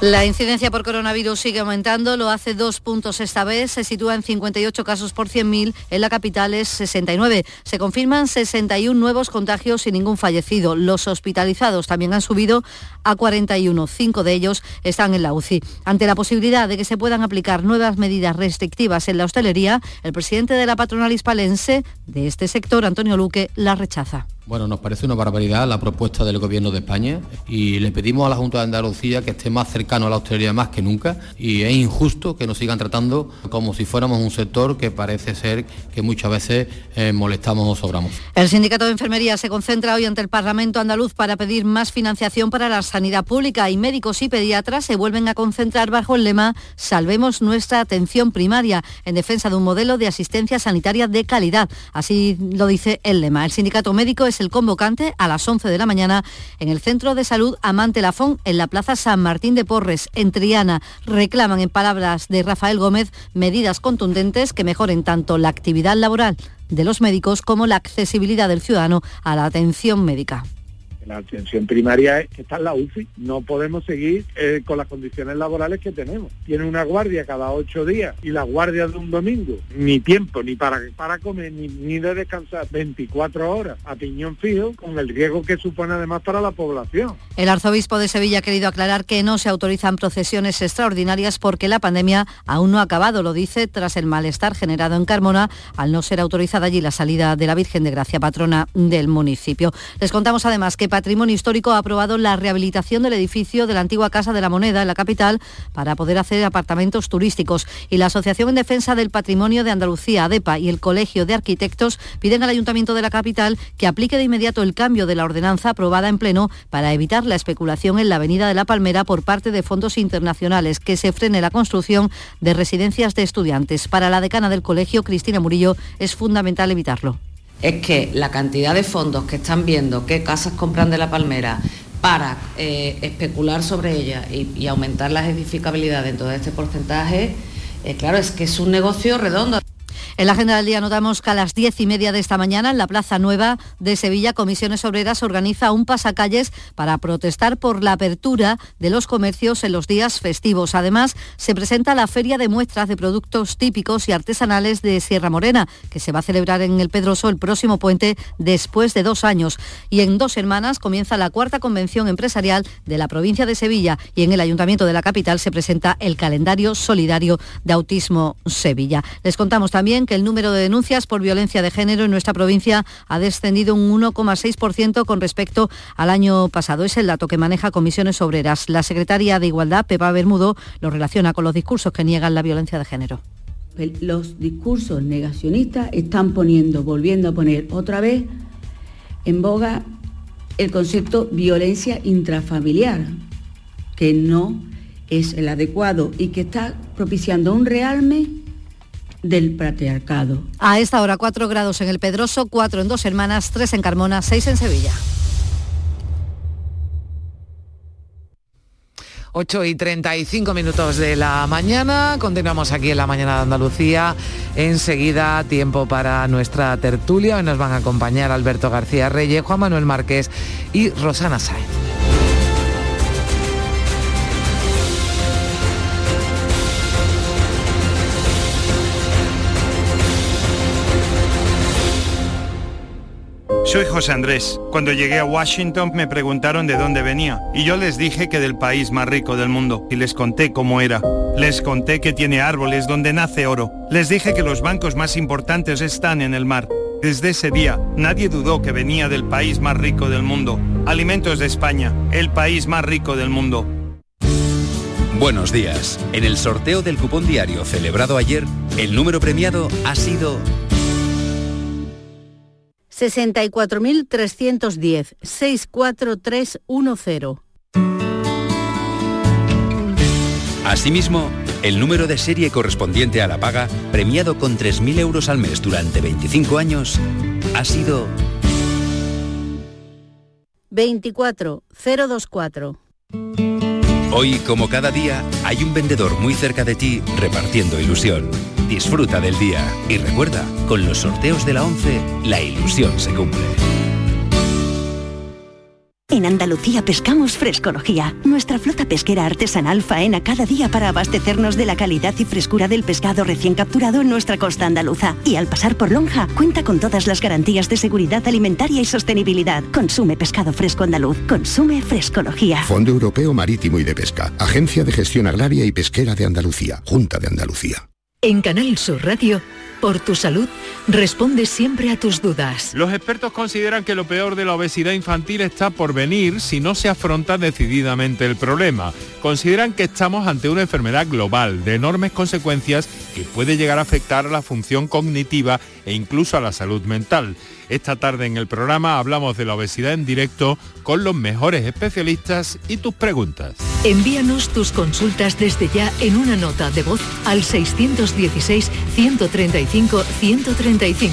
S33: La incidencia por coronavirus sigue aumentando, lo hace dos puntos esta vez, se sitúa en 58 casos por 100.000, en la capital es 69. Se confirman 61 nuevos contagios y ningún fallecido. Los hospitalizados también han subido a 41, cinco de ellos están en la UCI. Ante la posibilidad de que se puedan aplicar nuevas medidas restrictivas en la hostelería, el presidente de la patronal hispalense de este sector, Antonio Luque, la rechaza.
S35: Bueno, nos parece una barbaridad la propuesta del Gobierno de España y le pedimos a la Junta de Andalucía que esté más cercano a la hostelería más que nunca y es injusto que nos sigan tratando como si fuéramos un sector que parece ser que muchas veces eh, molestamos o sobramos.
S33: El Sindicato de Enfermería se concentra hoy ante el Parlamento andaluz para pedir más financiación para la sanidad pública y médicos y pediatras se vuelven a concentrar bajo el lema Salvemos nuestra atención primaria en defensa de un modelo de asistencia sanitaria de calidad. Así lo dice el lema. El sindicato médico es el convocante a las 11 de la mañana en el Centro de Salud Amante Lafón, en la Plaza San Martín de Porres, en Triana. Reclaman, en palabras de Rafael Gómez, medidas contundentes que mejoren tanto la actividad laboral de los médicos como la accesibilidad del ciudadano a la atención médica
S36: la atención primaria está en la UCI. No podemos seguir eh, con las condiciones laborales que tenemos. Tiene una guardia cada ocho días y la guardia de un domingo, ni tiempo ni para, para comer, ni, ni de descansar 24 horas a piñón fijo, con el riesgo que supone además para la población.
S33: El arzobispo de Sevilla ha querido aclarar que no se autorizan procesiones extraordinarias porque la pandemia aún no ha acabado, lo dice tras el malestar generado en Carmona al no ser autorizada allí la salida de la Virgen de Gracia, patrona del municipio. Les contamos además que Patrimonio Histórico ha aprobado la rehabilitación del edificio de la antigua Casa de la Moneda en la capital para poder hacer apartamentos turísticos. Y la Asociación en Defensa del Patrimonio de Andalucía, ADEPA, y el Colegio de Arquitectos piden al Ayuntamiento de la capital que aplique de inmediato el cambio de la ordenanza aprobada en pleno para evitar la especulación en la Avenida de la Palmera por parte de fondos internacionales, que se frene la construcción de residencias de estudiantes. Para la decana del colegio, Cristina Murillo, es fundamental evitarlo
S37: es que la cantidad de fondos que están viendo qué casas compran de la palmera para eh, especular sobre ellas y, aumentar las edificabilidades en todo este porcentaje, eh, claro, es que es un negocio redondo.
S33: En la agenda del día notamos que a las diez y media de esta mañana en la Plaza Nueva de Sevilla, Comisiones Obreras organiza un pasacalles para protestar por la apertura de los comercios en los días festivos. Además, se presenta la Feria de Muestras de Productos Típicos y Artesanales de Sierra Morena, que se va a celebrar en el Pedroso el próximo puente después de dos años. Y en dos semanas comienza la cuarta convención empresarial de la provincia de Sevilla y en el Ayuntamiento de la capital se presenta el calendario solidario de Autismo Sevilla. Les contamos también que el número de denuncias por violencia de género en nuestra provincia ha descendido un 1,6% con respecto al año pasado. Es el dato que maneja Comisiones Obreras. La secretaria de Igualdad, Pepa Bermudo, lo relaciona con los discursos que niegan la violencia de género
S38: los discursos negacionistas están poniendo, volviendo a poner otra vez en boga el concepto violencia intrafamiliar, que no es el adecuado y que está propiciando un realme del patriarcado.
S33: A esta hora 4 grados en el Pedroso, 4 en Dos Hermanas, 3 en Carmona, 6 en Sevilla.
S1: 8 y 35 minutos de la mañana. Continuamos aquí en la mañana de Andalucía. Enseguida tiempo para nuestra tertulia. Hoy nos van a acompañar Alberto García Reyes, Juan Manuel Márquez y Rosana Sáenz.
S39: Soy José Andrés. Cuando llegué a Washington me preguntaron de dónde venía y yo les dije que del país más rico del mundo y les conté cómo era. Les conté que tiene árboles donde nace oro. Les dije que los bancos más importantes están en el mar. Desde ese día nadie dudó que venía del país más rico del mundo. Alimentos de España, el país más rico del mundo.
S19: Buenos días. En el sorteo del cupón diario celebrado ayer, el número premiado ha sido
S33: 64.310 64310.
S19: Asimismo, el número de serie correspondiente a la paga, premiado con 3.000 euros al mes durante 25 años, ha sido
S33: 24024.
S19: Hoy, como cada día, hay un vendedor muy cerca de ti repartiendo ilusión. Disfruta del día y recuerda, con los sorteos de la 11, la ilusión se cumple.
S29: En Andalucía pescamos frescología. Nuestra flota pesquera artesanal faena cada día para abastecernos de la calidad y frescura del pescado recién capturado en nuestra costa andaluza. Y al pasar por Lonja, cuenta con todas las garantías de seguridad alimentaria y sostenibilidad. Consume pescado fresco andaluz. Consume frescología.
S31: Fondo Europeo Marítimo y de Pesca. Agencia de Gestión Agraria y Pesquera de Andalucía. Junta de Andalucía.
S21: En Canal Sur Radio, por tu salud, responde siempre a tus dudas.
S40: Los expertos consideran que lo peor de la obesidad infantil está por venir si no se afronta decididamente el problema. Consideran que estamos ante una enfermedad global de enormes consecuencias que puede llegar a afectar a la función cognitiva e incluso a la salud mental. Esta tarde en el programa hablamos de la obesidad en directo con los mejores especialistas y tus preguntas.
S21: Envíanos tus consultas desde ya en una nota de voz al 616-135-135.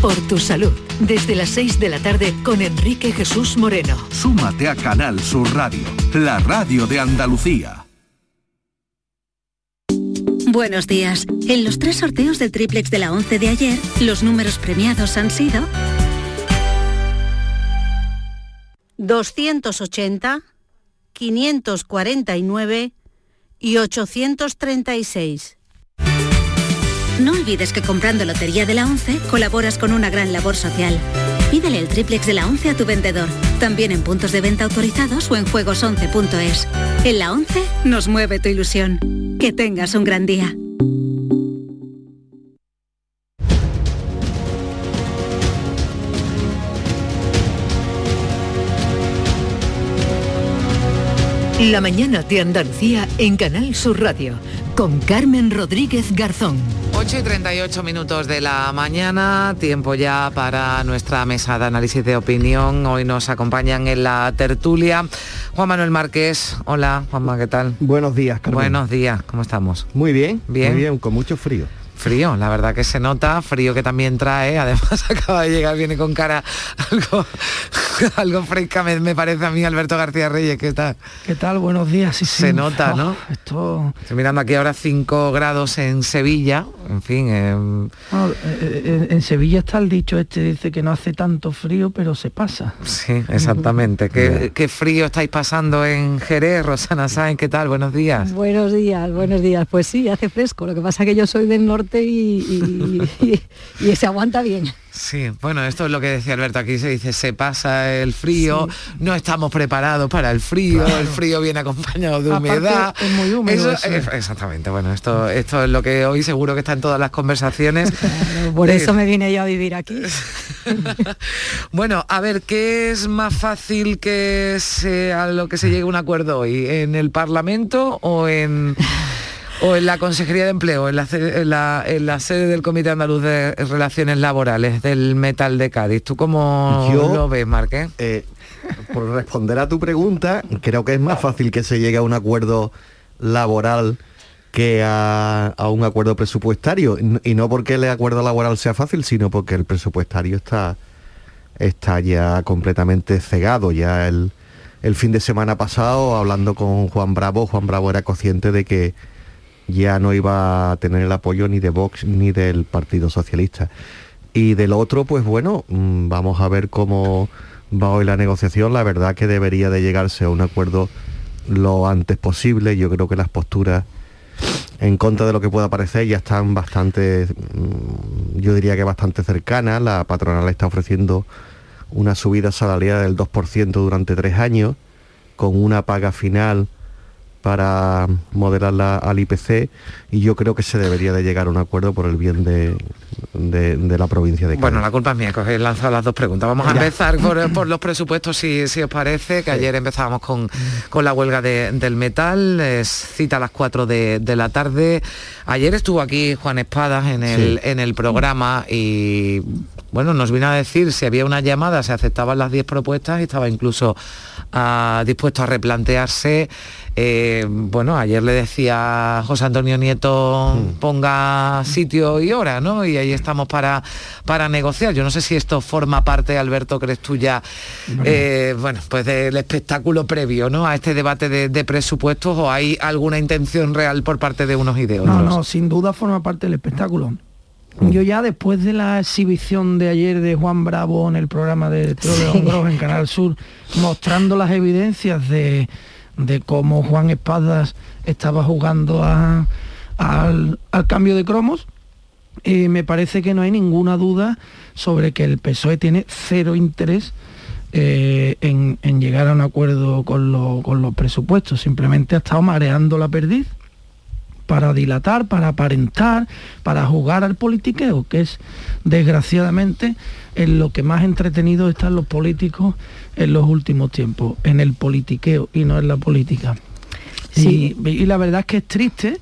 S21: Por tu salud, desde las 6 de la tarde con Enrique Jesús Moreno.
S41: Súmate a Canal Sur Radio, la radio de Andalucía.
S42: Buenos días. En los tres sorteos del triplex de la 11 de ayer, los números premiados han sido
S33: 280, 549 y 836.
S42: No olvides que comprando Lotería de la 11 colaboras con una gran labor social. Pídele el triplex de la 11 a tu vendedor, también en puntos de venta autorizados o en juegos11.es. En la 11 nos mueve tu ilusión. Que tengas un gran día.
S21: La mañana de Andalucía en Canal Sur Radio con Carmen Rodríguez Garzón.
S1: 8 y 38 minutos de la mañana, tiempo ya para nuestra mesa de análisis de opinión. Hoy nos acompañan en la tertulia Juan Manuel Márquez. Hola, Juanma, ¿qué tal?
S43: Buenos días, Carmen.
S1: Buenos días, ¿cómo estamos?
S43: Muy bien,
S1: bien.
S43: Muy bien, con mucho frío.
S1: Frío, la verdad que se nota, frío que también trae, además acaba de llegar, viene con cara algo, algo fresca, me, parece a mí Alberto García Reyes, ¿qué tal?
S44: ¿Qué tal? Buenos días, sí,
S1: Se nota, ¿no?
S44: esto...
S1: Estoy mirando aquí ahora 5 grados en Sevilla, en fin...
S44: Eh, eh, en, Sevilla está el dicho este, dice que no hace tanto frío, pero se pasa.
S1: Sí, exactamente. ¿Qué, qué frío estáis pasando en Jerez, Rosana Sáenz? ¿Qué tal? Buenos días.
S45: Buenos días, buenos días. Pues sí, hace fresco, lo que pasa es que yo soy del norte y, se aguanta bien.
S1: Sí, bueno, esto es lo que decía Alberto, aquí se dice, se pasa el frío, no estamos preparados para el frío, el frío viene acompañado de humedad.
S44: Es muy húmedo.
S1: exactamente, bueno, esto, esto es lo que hoy seguro que está en todas las conversaciones.
S45: por eso me vine yo a vivir aquí.
S1: bueno, a ver, ¿qué es más fácil que sea lo que se llegue a un acuerdo hoy? ¿En el Parlamento o en o en la Consejería de Empleo, en la, en la, sede del Comité Andaluz de Relaciones Laborales del Metal de Cádiz. ¿Tú cómo lo ves, Marque?
S43: Eh, por responder a tu pregunta, creo que es más fácil que se llegue a un acuerdo laboral que a, un acuerdo presupuestario. Y no porque el acuerdo laboral sea fácil, sino porque el presupuestario está, está ya completamente cegado. Ya el, el fin de semana pasado, hablando con Juan Bravo, Juan Bravo era consciente de que ya no iba a tener el apoyo ni de Vox ni del Partido Socialista. Y del otro, pues bueno, mm, vamos a ver cómo va hoy la negociación. La verdad que debería de llegarse a un acuerdo lo antes posible. Yo creo que las posturas en contra de lo que pueda parecer ya están bastante, mm, yo diría que bastante cercanas. La patronal está ofreciendo una subida salarial del 2% durante tres años, con una paga final para moderarla al IPC y yo creo que se debería de llegar a un acuerdo por el bien de, la provincia de Cádiz.
S1: Bueno, la culpa es mía, que os he lanzado las dos preguntas. Vamos a empezar por, los presupuestos, si, si, os parece, que ayer empezábamos con, con la huelga del metal, es cita a las 4 de, la tarde. Ayer estuvo aquí Juan Espadas en el, en el programa y bueno, nos vino a decir si había una llamada, se aceptaban las 10 propuestas y estaba incluso ah, dispuesto a replantearse eh, bueno, ayer le decía José Antonio Nieto, mm. ponga sitio y hora, ¿no? Y ahí estamos para, para negociar. Yo no sé si esto forma parte, Alberto, crees tú ya, eh, bueno, pues del espectáculo previo, ¿no? A este debate de, presupuestos o hay alguna intención real por parte de unos y de otros.
S44: No, no, sin duda forma parte del espectáculo. Mm. Yo ya después de la exhibición de ayer de Juan Bravo en el programa de Teo en Canal Sur, mostrando las evidencias de de cómo Juan Espadas estaba jugando al, cambio de cromos, eh, me parece que no hay ninguna duda sobre que el PSOE tiene cero interés eh, en, llegar a un acuerdo con, con, los presupuestos. Simplemente ha estado mareando la perdiz para dilatar, para aparentar, para jugar al politiqueo, que es desgraciadamente en lo que más entretenido están los políticos en los últimos tiempos, en el politiqueo y no en la política. Y, la verdad es que es triste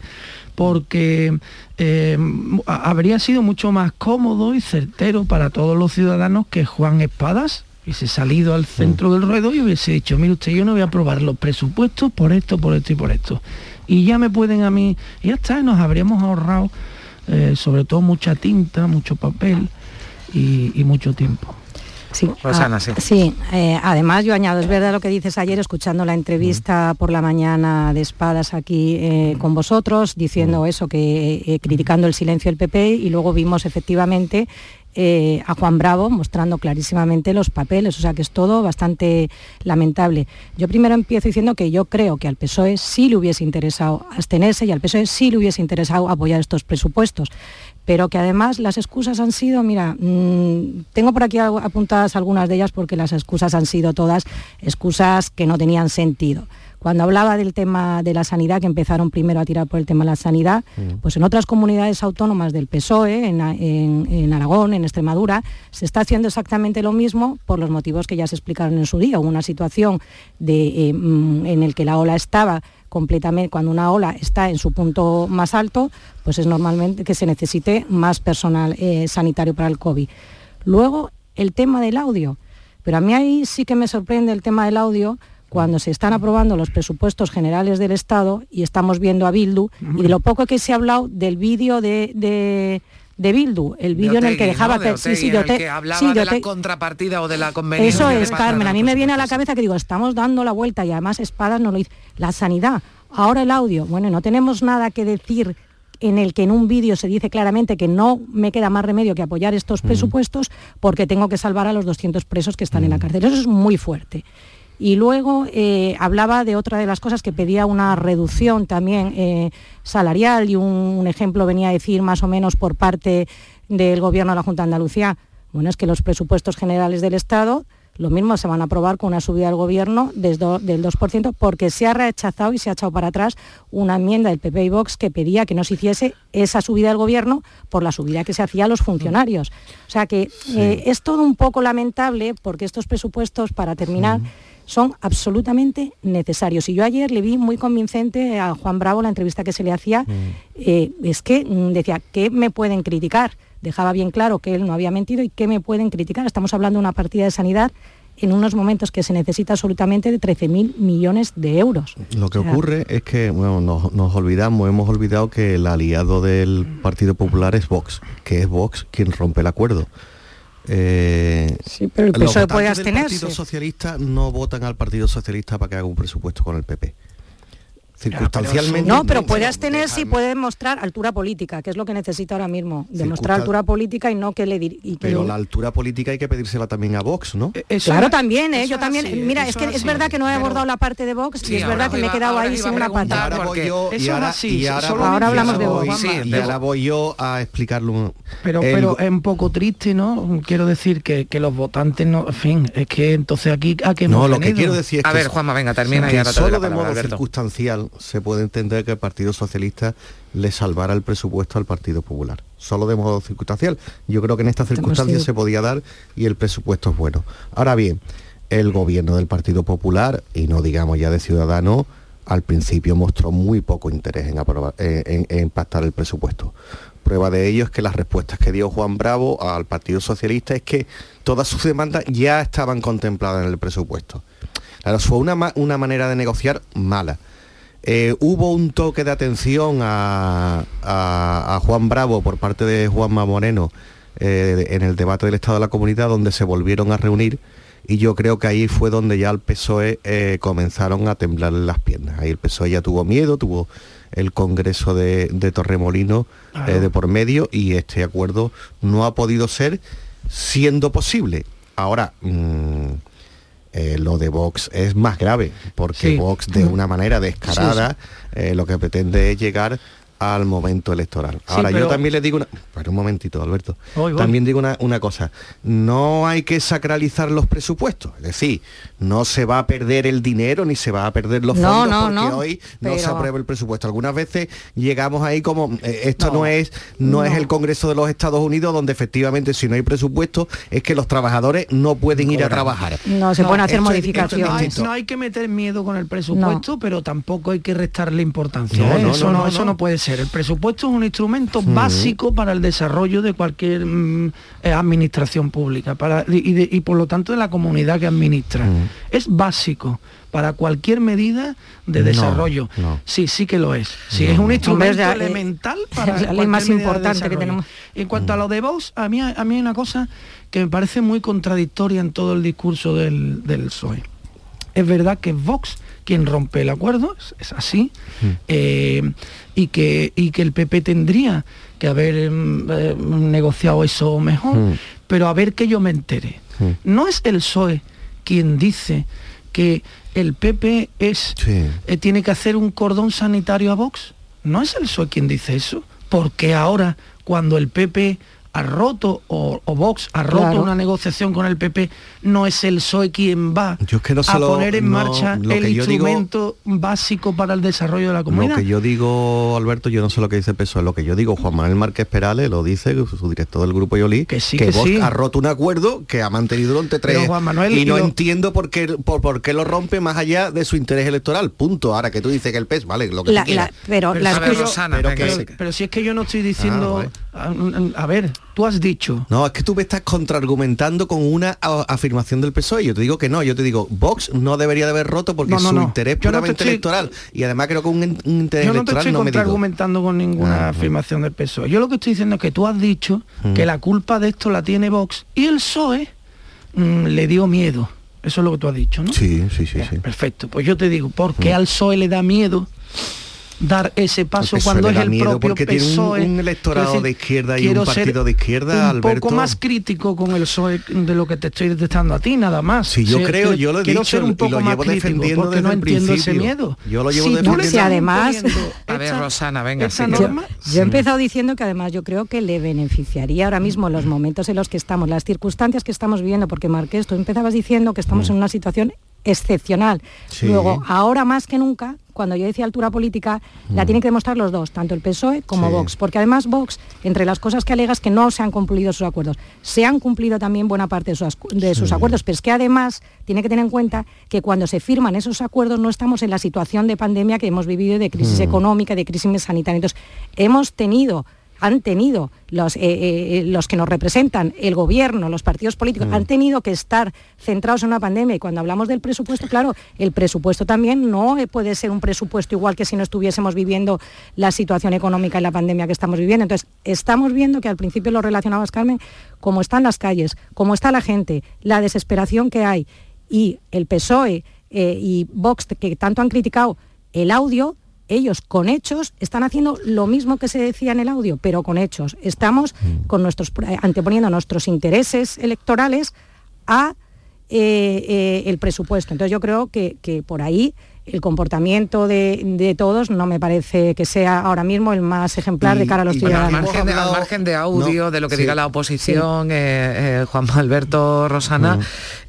S44: porque eh, habría sido mucho más cómodo y certero para todos los ciudadanos que Juan Espadas hubiese salido al centro del ruedo y hubiese dicho, mire usted, yo no voy a aprobar los presupuestos por esto, por esto y por esto y ya me pueden a mí, y ya está, nos habríamos ahorrado eh, sobre todo mucha tinta, mucho papel y, mucho tiempo.
S45: Sí, ah, sí. Eh, además yo añado, es verdad lo que dices ayer escuchando la entrevista por la mañana de Espadas aquí eh, con vosotros, diciendo eso, que criticando el silencio del PP y luego vimos efectivamente eh, a Juan Bravo mostrando clarísimamente los papeles, o sea que es todo bastante lamentable. Yo primero empiezo diciendo que yo creo que al PSOE sí le hubiese interesado abstenerse y al PSOE sí le hubiese interesado apoyar estos presupuestos pero que además las excusas han sido, mira, mm, tengo por aquí apuntadas algunas de ellas porque las excusas han sido todas excusas que no tenían sentido. Cuando hablaba del tema de la sanidad, que empezaron primero a tirar por el tema de la sanidad, mm. pues en otras comunidades autónomas del PSOE, en, Aragón, en Extremadura, se está haciendo exactamente lo mismo por los motivos que ya se explicaron en su día. Hubo una situación de, eh, mm, en el que la ola estaba completamente, cuando una ola está en su punto más alto, pues es normalmente que se necesite más personal eh, sanitario para el COVID. Luego, el tema del audio. Pero a mí ahí sí que me sorprende el tema del audio cuando se están aprobando los presupuestos generales del Estado y estamos viendo a Bildu y de lo poco que se ha hablado del vídeo de, de, Bildu, el vídeo en el que dejaba
S1: de sí, sí, de, que hablaba de, la contrapartida o de la conveniencia.
S45: Eso es, Carmen. A mí me viene a la cabeza que digo, estamos dando la vuelta y además Espadas no lo dice. La sanidad, ahora el audio. Bueno, no tenemos nada que decir en el que en un vídeo se dice claramente que no me queda más remedio que apoyar estos presupuestos porque tengo que salvar a los 200 presos que están en la cárcel. Eso es muy fuerte. Y luego eh, hablaba de otra de las cosas que pedía una reducción también eh, salarial y un, ejemplo venía a decir más o menos por parte del Gobierno de la Junta de Andalucía. Bueno, es que los presupuestos generales del Estado lo mismo se van a aprobar con una subida del gobierno del 2% porque se ha rechazado y se ha echado para atrás una enmienda del PP y Vox que pedía que no se hiciese esa subida del gobierno por la subida que se hacía a los funcionarios. O sea que eh, es todo un poco lamentable porque estos presupuestos, para terminar, son absolutamente necesarios. Y yo ayer le vi muy convincente a Juan Bravo la entrevista que se le hacía, eh, es que mm, decía, ¿qué me pueden criticar? dejaba bien claro que él no había mentido y que me pueden criticar. Estamos hablando de una partida de sanidad en unos momentos que se necesita absolutamente de 13.000 millones de euros.
S43: Lo que ocurre es que bueno, nos, olvidamos, hemos olvidado que el aliado del Partido Popular es Vox, que es Vox quien rompe el acuerdo.
S45: Eh, sí, pero el PSOE puede abstenerse.
S43: El Partido Socialista no votan al Partido Socialista para que haga un presupuesto con el PP circunstancialmente.
S45: No, pero puede abstener si puede demostrar altura política, que es lo que necesita ahora mismo, demostrar altura política y no que le y
S43: Pero la altura política hay que pedírsela también a Vox, ¿no?
S45: Eh, claro, también, ¿eh? Yo también, mira, es que es verdad que no he abordado la parte de Vox y es verdad que me he quedado ahí sin una pata.
S43: Ahora voy yo y
S45: ahora,
S43: y
S45: ahora, hablamos de Vox.
S43: y ahora voy yo a explicarlo.
S44: Pero, pero es un poco triste, ¿no? Quiero decir que, que los votantes no, en fin, es que entonces aquí a que
S43: No, lo que quiero decir es
S1: que A ver, Juanma, venga, termina y ahora
S43: solo de modo circunstancial se puede entender que el Partido Socialista le salvara el presupuesto al Partido Popular. Solo de modo circunstancial. Yo creo que en estas circunstancias se podía dar y el presupuesto es bueno. Ahora bien, el gobierno del Partido Popular, y no digamos ya de Ciudadanos, al principio mostró muy poco interés en, aprobar, en, en, pactar el presupuesto. Prueba de ello es que las respuestas que dio Juan Bravo al Partido Socialista es que todas sus demandas ya estaban contempladas en el presupuesto. Claro, fue una, una manera de negociar mala. Eh, hubo un toque de atención a, Juan Bravo por parte de Juanma Moreno eh, en el debate del Estado de la Comunidad, donde se volvieron a reunir y yo creo que ahí fue donde ya el PSOE eh, comenzaron a temblar las piernas. Ahí el PSOE ya tuvo miedo, tuvo el Congreso de, Torremolino de por medio y este acuerdo no ha podido ser siendo posible. Ahora, mm, eh, lo de Vox es más grave, porque Vox de una manera descarada eh, lo que pretende es llegar al momento electoral. Ahora, yo también le digo una... Pero un momentito, Alberto. También digo una, cosa. No hay que sacralizar los presupuestos. Es decir, no se va a perder el dinero ni se va a perder los fondos porque hoy no se aprueba el presupuesto. Algunas veces llegamos ahí como... Eh, esto no, es, no, es el Congreso de los Estados Unidos donde efectivamente si no hay presupuesto es que los trabajadores no pueden ir a trabajar.
S45: No, se pueden hacer modificaciones.
S44: no, hay, que meter miedo con el presupuesto, pero tampoco hay que restarle importancia. ¿eh? eso, no, eso no puede ser el presupuesto es un instrumento básico para el desarrollo de cualquier mm, eh, administración pública para, y, por lo tanto de la comunidad que administra. Es básico para cualquier medida de desarrollo. Sí, sí que lo es. Sí, es un instrumento elemental para
S45: la ley más importante que tenemos.
S44: En cuanto a lo de Vox, a mí, a mí hay una cosa que me parece muy contradictoria en todo el discurso del, del PSOE. Es verdad que Vox quien rompe el acuerdo, es, así, mm. eh, y, que, y que el PP tendría que haber mm, eh, negociado eso mejor, mm. pero a ver que yo me entere. No es el PSOE quien dice que el PP es, eh, tiene que hacer un cordón sanitario a Vox. No es el PSOE quien dice eso, porque ahora cuando el PP ha roto o, Vox ha roto una negociación con el PP, no es el PSOE quien va a poner en marcha el instrumento básico para el desarrollo de la comunidad.
S43: Lo que yo digo, Alberto, yo no sé lo que dice el PSOE, lo que yo digo, Juan Manuel Márquez Perales lo dice, su director del grupo Yoli,
S44: que, sí,
S43: que,
S44: Vox
S43: ha roto un acuerdo que ha mantenido durante tres y no entiendo por qué, por, qué lo rompe más allá de su interés electoral, punto. Ahora que tú dices que el PES, vale, lo que
S45: pero,
S44: pero, si es que yo no estoy diciendo, ah, a ver, tú has dicho.
S43: No, es que tú me estás contraargumentando con una afirmación del PSOE. Yo te digo que no, yo te digo, Vox no debería de haber roto porque es su interés puramente electoral. Y además creo que un, interés
S44: yo no
S43: te
S44: estoy contraargumentando con ninguna ah, afirmación del PSOE. Yo lo que estoy diciendo es que tú has dicho mm. que la culpa de esto la tiene Vox y el PSOE mm, le dio miedo. Eso es lo que tú has dicho, ¿no?
S43: Sí, sí, sí. sí.
S44: Perfecto. Pues yo te digo, ¿por qué mm. al PSOE le da miedo dar ese paso cuando es el propio
S43: porque
S44: PSOE.
S43: Tiene un, electorado de izquierda y un partido de izquierda,
S44: un poco más crítico con el PSOE de lo que te estoy detectando a ti, nada más.
S43: Si yo creo, yo lo he
S44: quiero
S43: dicho
S44: ser un poco más defendiendo porque no entiendo ese miedo.
S43: Yo lo llevo defendiendo.
S45: Si además,
S1: a ver, Rosana, venga.
S45: Yo, yo he empezado diciendo que además yo creo que le beneficiaría ahora mismo los momentos en los que estamos, las circunstancias que estamos viviendo, porque Marqués, tú empezabas diciendo que estamos mm. en una situación excepcional. Luego, ahora más que nunca, cuando yo decía altura política, la mm. tienen que demostrar los dos, tanto el PSOE como Vox, porque además Vox, entre las cosas que alegas que no se han cumplido sus acuerdos, se han cumplido también buena parte de sus, acuerdos, pero es que además tiene que tener en cuenta que cuando se firman esos acuerdos no estamos en la situación de pandemia que hemos vivido, de crisis mm. económica, de crisis sanitaria. Entonces, hemos tenido han tenido los, eh, eh, los que nos representan, el gobierno, los partidos políticos, mm. han tenido que estar centrados en una pandemia. Y cuando hablamos del presupuesto, claro, el presupuesto también no puede ser un presupuesto igual que si no estuviésemos viviendo la situación económica y la pandemia que estamos viviendo. Entonces, estamos viendo que al principio lo relacionabas, Carmen, cómo están las calles, cómo está la gente, la desesperación que hay y el PSOE eh, y Vox, que tanto han criticado el audio, ellos con hechos están haciendo lo mismo que se decía en el audio, pero con hechos. Estamos mm. con nuestros, anteponiendo nuestros intereses electorales a eh, eh, el presupuesto. Entonces yo creo que, que por ahí el comportamiento de, todos no me parece que sea ahora mismo el más ejemplar de cara a los ciudadanos.
S1: al, margen de, audio, de lo que diga la oposición, eh, eh, Juan Alberto Rosana,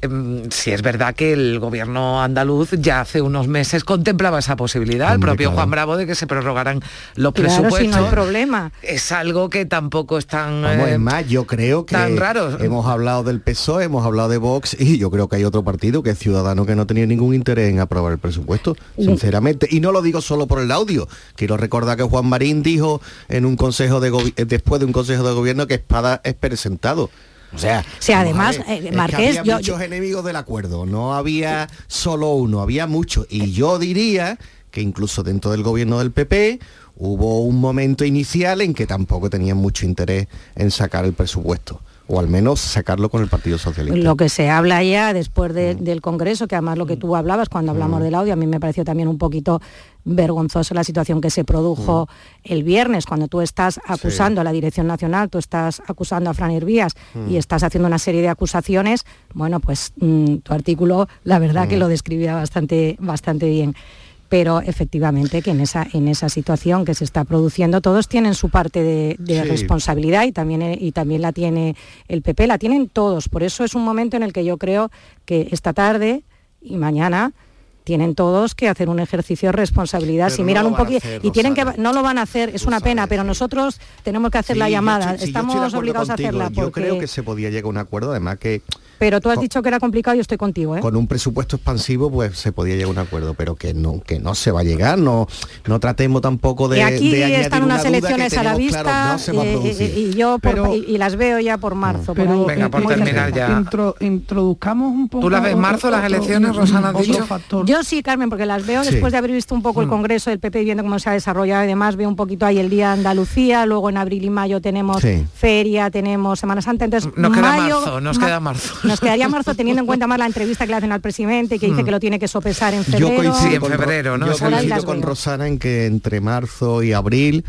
S1: em, si es verdad que el gobierno andaluz ya hace unos meses contemplaba esa posibilidad, el propio Juan Bravo, de que se prorrogaran los presupuestos.
S45: no hay problema.
S1: Es algo que tampoco es tan...
S43: es más, yo creo que
S1: tan raro.
S43: hemos hablado del PSOE, hemos hablado de Vox y yo creo que hay otro partido que es Ciudadano que no tenía ningún interés en aprobar el presupuesto sinceramente. Y no lo digo solo por el audio. Quiero recordar que Juan Marín dijo en un consejo de después de un consejo de gobierno que Espada es presentado. O sea,
S45: además, eh, Marqués,
S43: había muchos enemigos del acuerdo, no había solo uno, había muchos. Y yo diría que incluso dentro del gobierno del PP hubo un momento inicial en que tampoco tenían mucho interés en sacar el presupuesto o al menos sacarlo con el Partido Socialista.
S45: Lo que se habla ya después mm. del Congreso, que además lo que tú hablabas cuando hablamos mm. del audio, a mí me pareció también un poquito vergonzoso la situación que se produjo mm. el viernes, cuando tú estás acusando a la Dirección Nacional, tú estás acusando a Fran Hervías y estás haciendo una serie de acusaciones, bueno, pues tu artículo la verdad que lo describía bastante, bastante bien pero efectivamente que en esa, en esa situación que se está produciendo todos tienen su parte de, responsabilidad y también, y también la tiene el PP, la tienen todos. Por eso es un momento en el que yo creo que esta tarde y mañana tienen todos que hacer un ejercicio de responsabilidad. si miran un poquito y tienen que no lo van a hacer, es una pena, pero nosotros tenemos que hacer la llamada. Estamos obligados a hacerla.
S43: Yo creo que se podía llegar a un acuerdo, además que
S45: pero tú has dicho que era complicado y yo estoy contigo, ¿eh?
S43: Con un presupuesto expansivo, pues se podía llegar a un acuerdo, pero que no, que no se va a llegar, no, no tratemos tampoco de.
S45: Y aquí están unas elecciones a la vista y, yo y, las veo ya por marzo.
S1: Pero, Venga, por terminar ya.
S44: introduzcamos un poco.
S1: ¿Tú las ves marzo las elecciones, Rosana? Dicho?
S45: Factor. Yo sí, Carmen, porque las veo después de haber visto un poco el mm. Congreso del PP viendo cómo se ha desarrollado y demás, veo un poquito ahí el día de Andalucía, luego en abril y mayo tenemos feria, tenemos Semana Santa, entonces
S1: nos queda marzo, nos queda marzo.
S45: Nos quedaría marzo teniendo en cuenta más la entrevista que le hacen al presidente, que dice mm. que lo tiene que sopesar en febrero.
S43: Yo coincido,
S1: en febrero, ¿no?
S43: Yo coincido con Rosana en que entre marzo y abril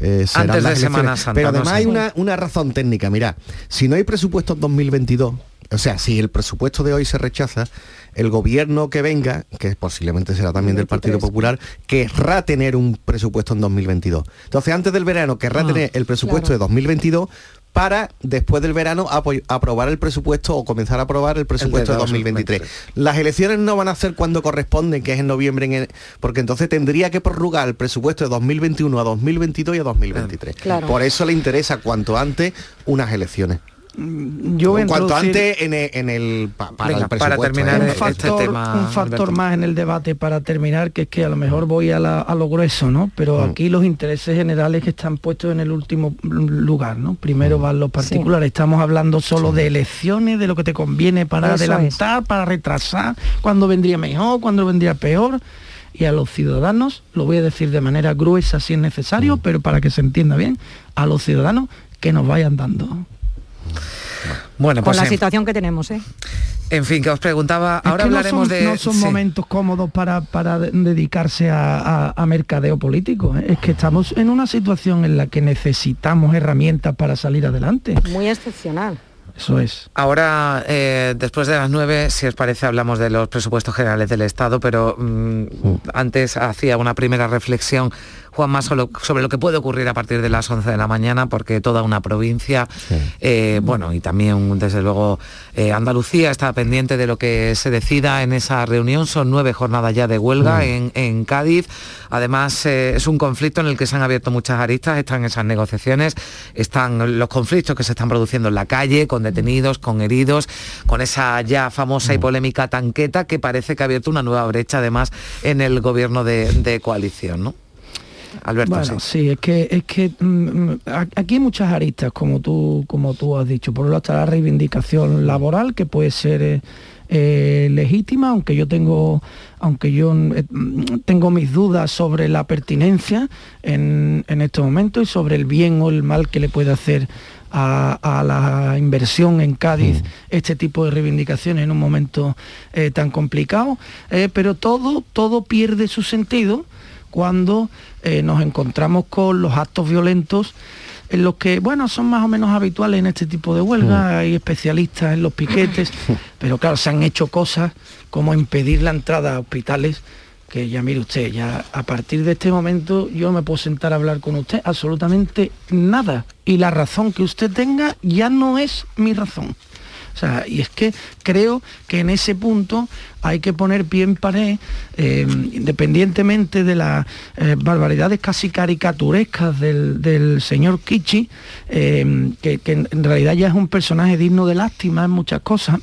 S1: eh, Antes de Semana Santa.
S43: Pero además hay una, una razón técnica. Mira, si no hay presupuesto 2022, o sea, si el presupuesto de hoy se rechaza, el gobierno que venga, que posiblemente será también del Partido Popular, querrá tener un presupuesto en 2022. Entonces, antes del verano querrá ah, tener el presupuesto de 2022 para después del verano aprobar el presupuesto o comenzar a aprobar el presupuesto de 2023. Las elecciones no van a ser cuando corresponden, que es en noviembre, porque entonces tendría que prorrogar el presupuesto de 2021 a 2022 y a 2023. Por eso le interesa cuanto antes unas elecciones. Mm, yo cuanto antes en el,
S1: para, terminar
S44: un factor, un factor más en el debate para terminar que es que a lo mejor voy a, lo grueso no pero mm. aquí los intereses generales que están puestos en el último lugar no primero mm. van los particulares. Estamos hablando solo de elecciones de lo que te conviene para adelantar para retrasar cuando vendría mejor cuando vendría peor. Y a los ciudadanos, lo voy a decir de manera gruesa si es necesario, pero para que se entienda bien, a los ciudadanos que nos vayan dando.
S45: Bueno, pues con la situación que tenemos, ¿eh?
S1: En fin, que os preguntaba, ahora hablaremos
S44: de... No son momentos cómodos para, para dedicarse a, mercadeo político, ¿eh? es que estamos en una situación en la que necesitamos herramientas para salir adelante.
S45: Muy excepcional.
S44: Eso es.
S1: Ahora, eh, después de las nueve, si os parece, hablamos de los presupuestos generales del Estado, pero mm, mm. antes hacía una primera reflexión Juan, más sobre lo que puede ocurrir a partir de las 11 de la mañana, porque toda una provincia, eh, bueno, y también desde luego eh, Andalucía está pendiente de lo que se decida en esa reunión. Son nueve jornadas ya de huelga mm. en, Cádiz. Además, eh, es un conflicto en el que se han abierto muchas aristas, están esas negociaciones, están los conflictos que se están produciendo en la calle, con detenidos, con heridos, con esa ya famosa y mm. polémica tanqueta que parece que ha abierto una nueva brecha además en el gobierno de, de coalición, ¿no? Alberto.
S44: Bueno, sí. es que es que mm, mm, aquí hay muchas aristas, como tú, como tú has dicho. Por un lado está la reivindicación laboral, que puede ser eh, eh, legítima, aunque yo tengo aunque yo eh, tengo mis dudas sobre la pertinencia en, en estos momentos y sobre el bien o el mal que le puede hacer a, la inversión en Cádiz mm. este tipo de reivindicaciones en un momento tan complicado, pero todo, todo pierde su sentido cuando eh, nos encontramos con los actos violentos en los que, bueno, son más o menos habituales en este tipo de huelgas, mm. hay especialistas en los piquetes, pero claro, se han hecho cosas como impedir la entrada a hospitales, que ya mire usted, ya a partir de este momento yo me puedo sentar a hablar con usted absolutamente nada. Y la razón que usted tenga ya no es mi razón. Y es que creo que en ese punto hay que poner pie en pared, eh, independientemente de las eh, barbaridades casi caricaturescas del, señor Kichi, eh, que, que en realidad ya es un personaje digno de lástima en muchas cosas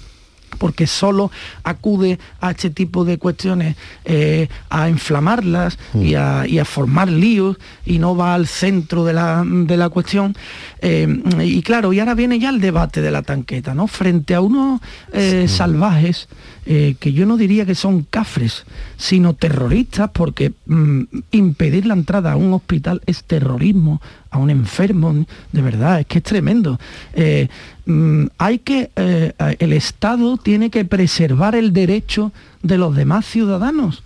S44: porque solo acude a este tipo de cuestiones eh, a inflamarlas mm. y, a, formar líos y no va al centro de la, cuestión. Eh, y claro, y ahora viene ya el debate de la tanqueta, ¿no? Frente a unos eh, salvajes que yo no diría que son cafres, sino terroristas, porque mm, impedir la entrada a un hospital es terrorismo, a un enfermo, de verdad, es que es tremendo. Eh, mm, hay que, eh, el Estado tiene que preservar el derecho de los demás ciudadanos.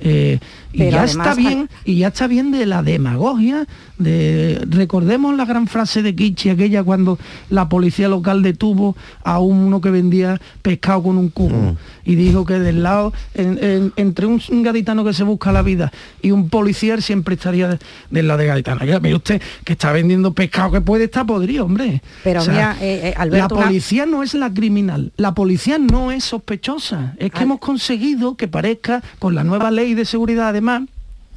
S44: Eh, y ya está bien, y ya está bien de la demagogia, de recordemos la gran frase de Kichi, aquella cuando la policía local detuvo a uno que vendía pescado con un cubo mm. y dijo que del lado, entre un, gaditano que se busca la vida y un policía siempre estaría del lado de gaditano. Ya, mire usted que está vendiendo pescado que puede estar podrido, hombre.
S45: Pero mira, eh,
S44: eh, la policía no es la criminal, la policía no es sospechosa. Es que hemos conseguido que parezca con la nueva ley de seguridad además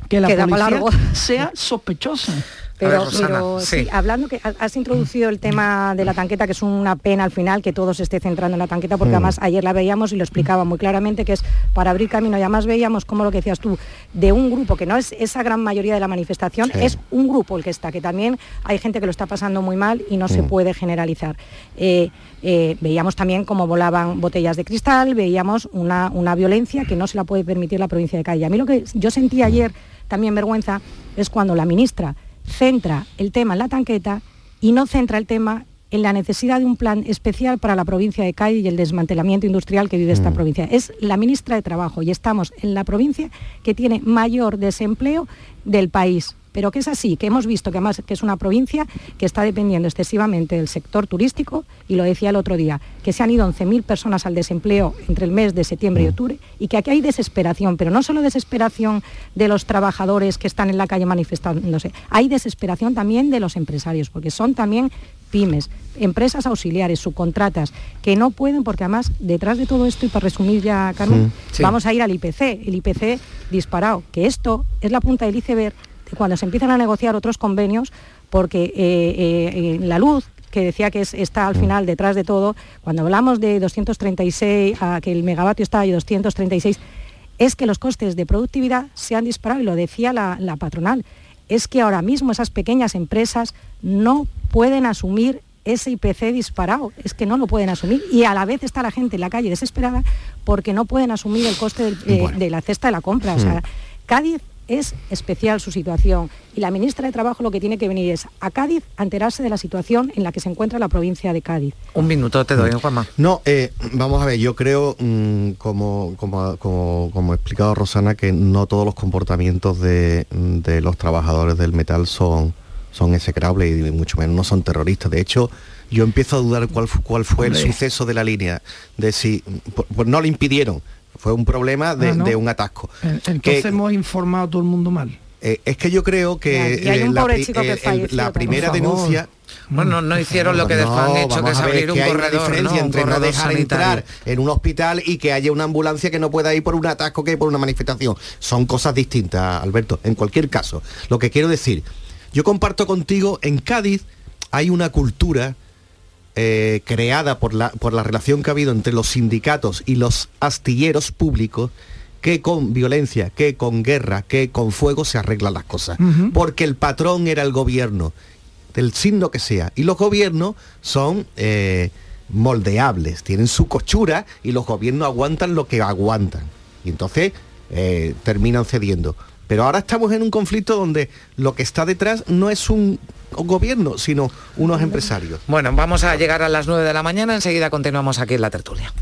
S44: que la policía sea sospechosa.
S45: Pero, sí. hablando que has introducido el tema de la tanqueta, que es una pena al final que todo se esté centrando en la tanqueta, porque mm. además ayer la veíamos y lo explicaba muy claramente, que es para abrir camino. Y además veíamos, como lo que decías tú, de un grupo, que no es esa gran mayoría de la manifestación, es un grupo el que está, que también hay gente que lo está pasando muy mal y no se mm. puede generalizar. Eh, eh, veíamos también cómo volaban botellas de cristal, veíamos una, una violencia que no se la puede permitir la provincia de Cádiz. A mí lo que yo sentí ayer también vergüenza es cuando la ministra centra el tema en la tanqueta y no centra el tema en la necesidad de un plan especial para la provincia de Cádiz y el desmantelamiento industrial que vive esta mm. provincia. Es la ministra de Trabajo y estamos en la provincia que tiene mayor desempleo del país pero que es así, que hemos visto que además que es una provincia que está dependiendo excesivamente del sector turístico, y lo decía el otro día, que se han ido 11.000 personas al desempleo entre el mes de septiembre y octubre, y que aquí hay desesperación, pero no solo desesperación de los trabajadores que están en la calle manifestándose, hay desesperación también de los empresarios, porque son también pymes, empresas auxiliares, subcontratas, que no pueden, porque además detrás de todo esto, y para resumir ya, Carmen, vamos a ir al IPC, el IPC disparado, que esto es la punta del iceberg cuando se empiezan a negociar otros convenios, porque eh, eh, la luz que decía que está al mm. final detrás de todo, cuando hablamos de 236, a que el megavatio está a 236, es que los costes de productividad se han disparado, y lo decía la, la patronal, es que ahora mismo esas pequeñas empresas no pueden asumir ese IPC disparado, es que no lo pueden asumir y a la vez está la gente en la calle desesperada porque no pueden asumir el coste eh, de la cesta de la compra. O sea, mm. Cádiz es especial su situación y la ministra de Trabajo lo que tiene que venir es a Cádiz a enterarse de la situación en la que se encuentra la provincia de Cádiz.
S1: Un minuto te doy, Juanma.
S43: No, eh, vamos a ver, yo creo, mm, como, como, como, ha explicado Rosana, que no todos los comportamientos de, los trabajadores del metal son, son execrables y mucho menos no son terroristas. De hecho, yo empiezo a dudar cuál, cuál fue el suceso de la línea, de si pues no le impidieron, fue un problema de, ah, un atasco.
S44: Entonces hemos informado a todo el mundo mal.
S43: Eh, es que yo creo que, la, primera denuncia
S1: bueno, no hicieron lo que después han hecho, que es abrir un
S43: que
S1: hay corredor,
S43: una diferencia entre no dejar entrar en un hospital y que haya una ambulancia que no pueda ir por un atasco que por una manifestación. Son cosas distintas, Alberto. En cualquier caso, lo que quiero decir, yo comparto contigo, en Cádiz hay una cultura eh, creada por la, por la relación que ha habido entre los sindicatos y los astilleros públicos, que con violencia, que con guerra, que con fuego se arreglan las cosas. Porque el patrón era el gobierno, del signo que sea. Y los gobiernos son eh, moldeables, tienen su cochura y los gobiernos aguantan lo que aguantan. Y entonces eh, terminan cediendo. Pero ahora estamos en un conflicto donde lo que está detrás no es un gobierno, sino unos empresarios.
S1: Bueno, vamos a llegar a las 9 de la mañana, enseguida continuamos aquí en la tertulia.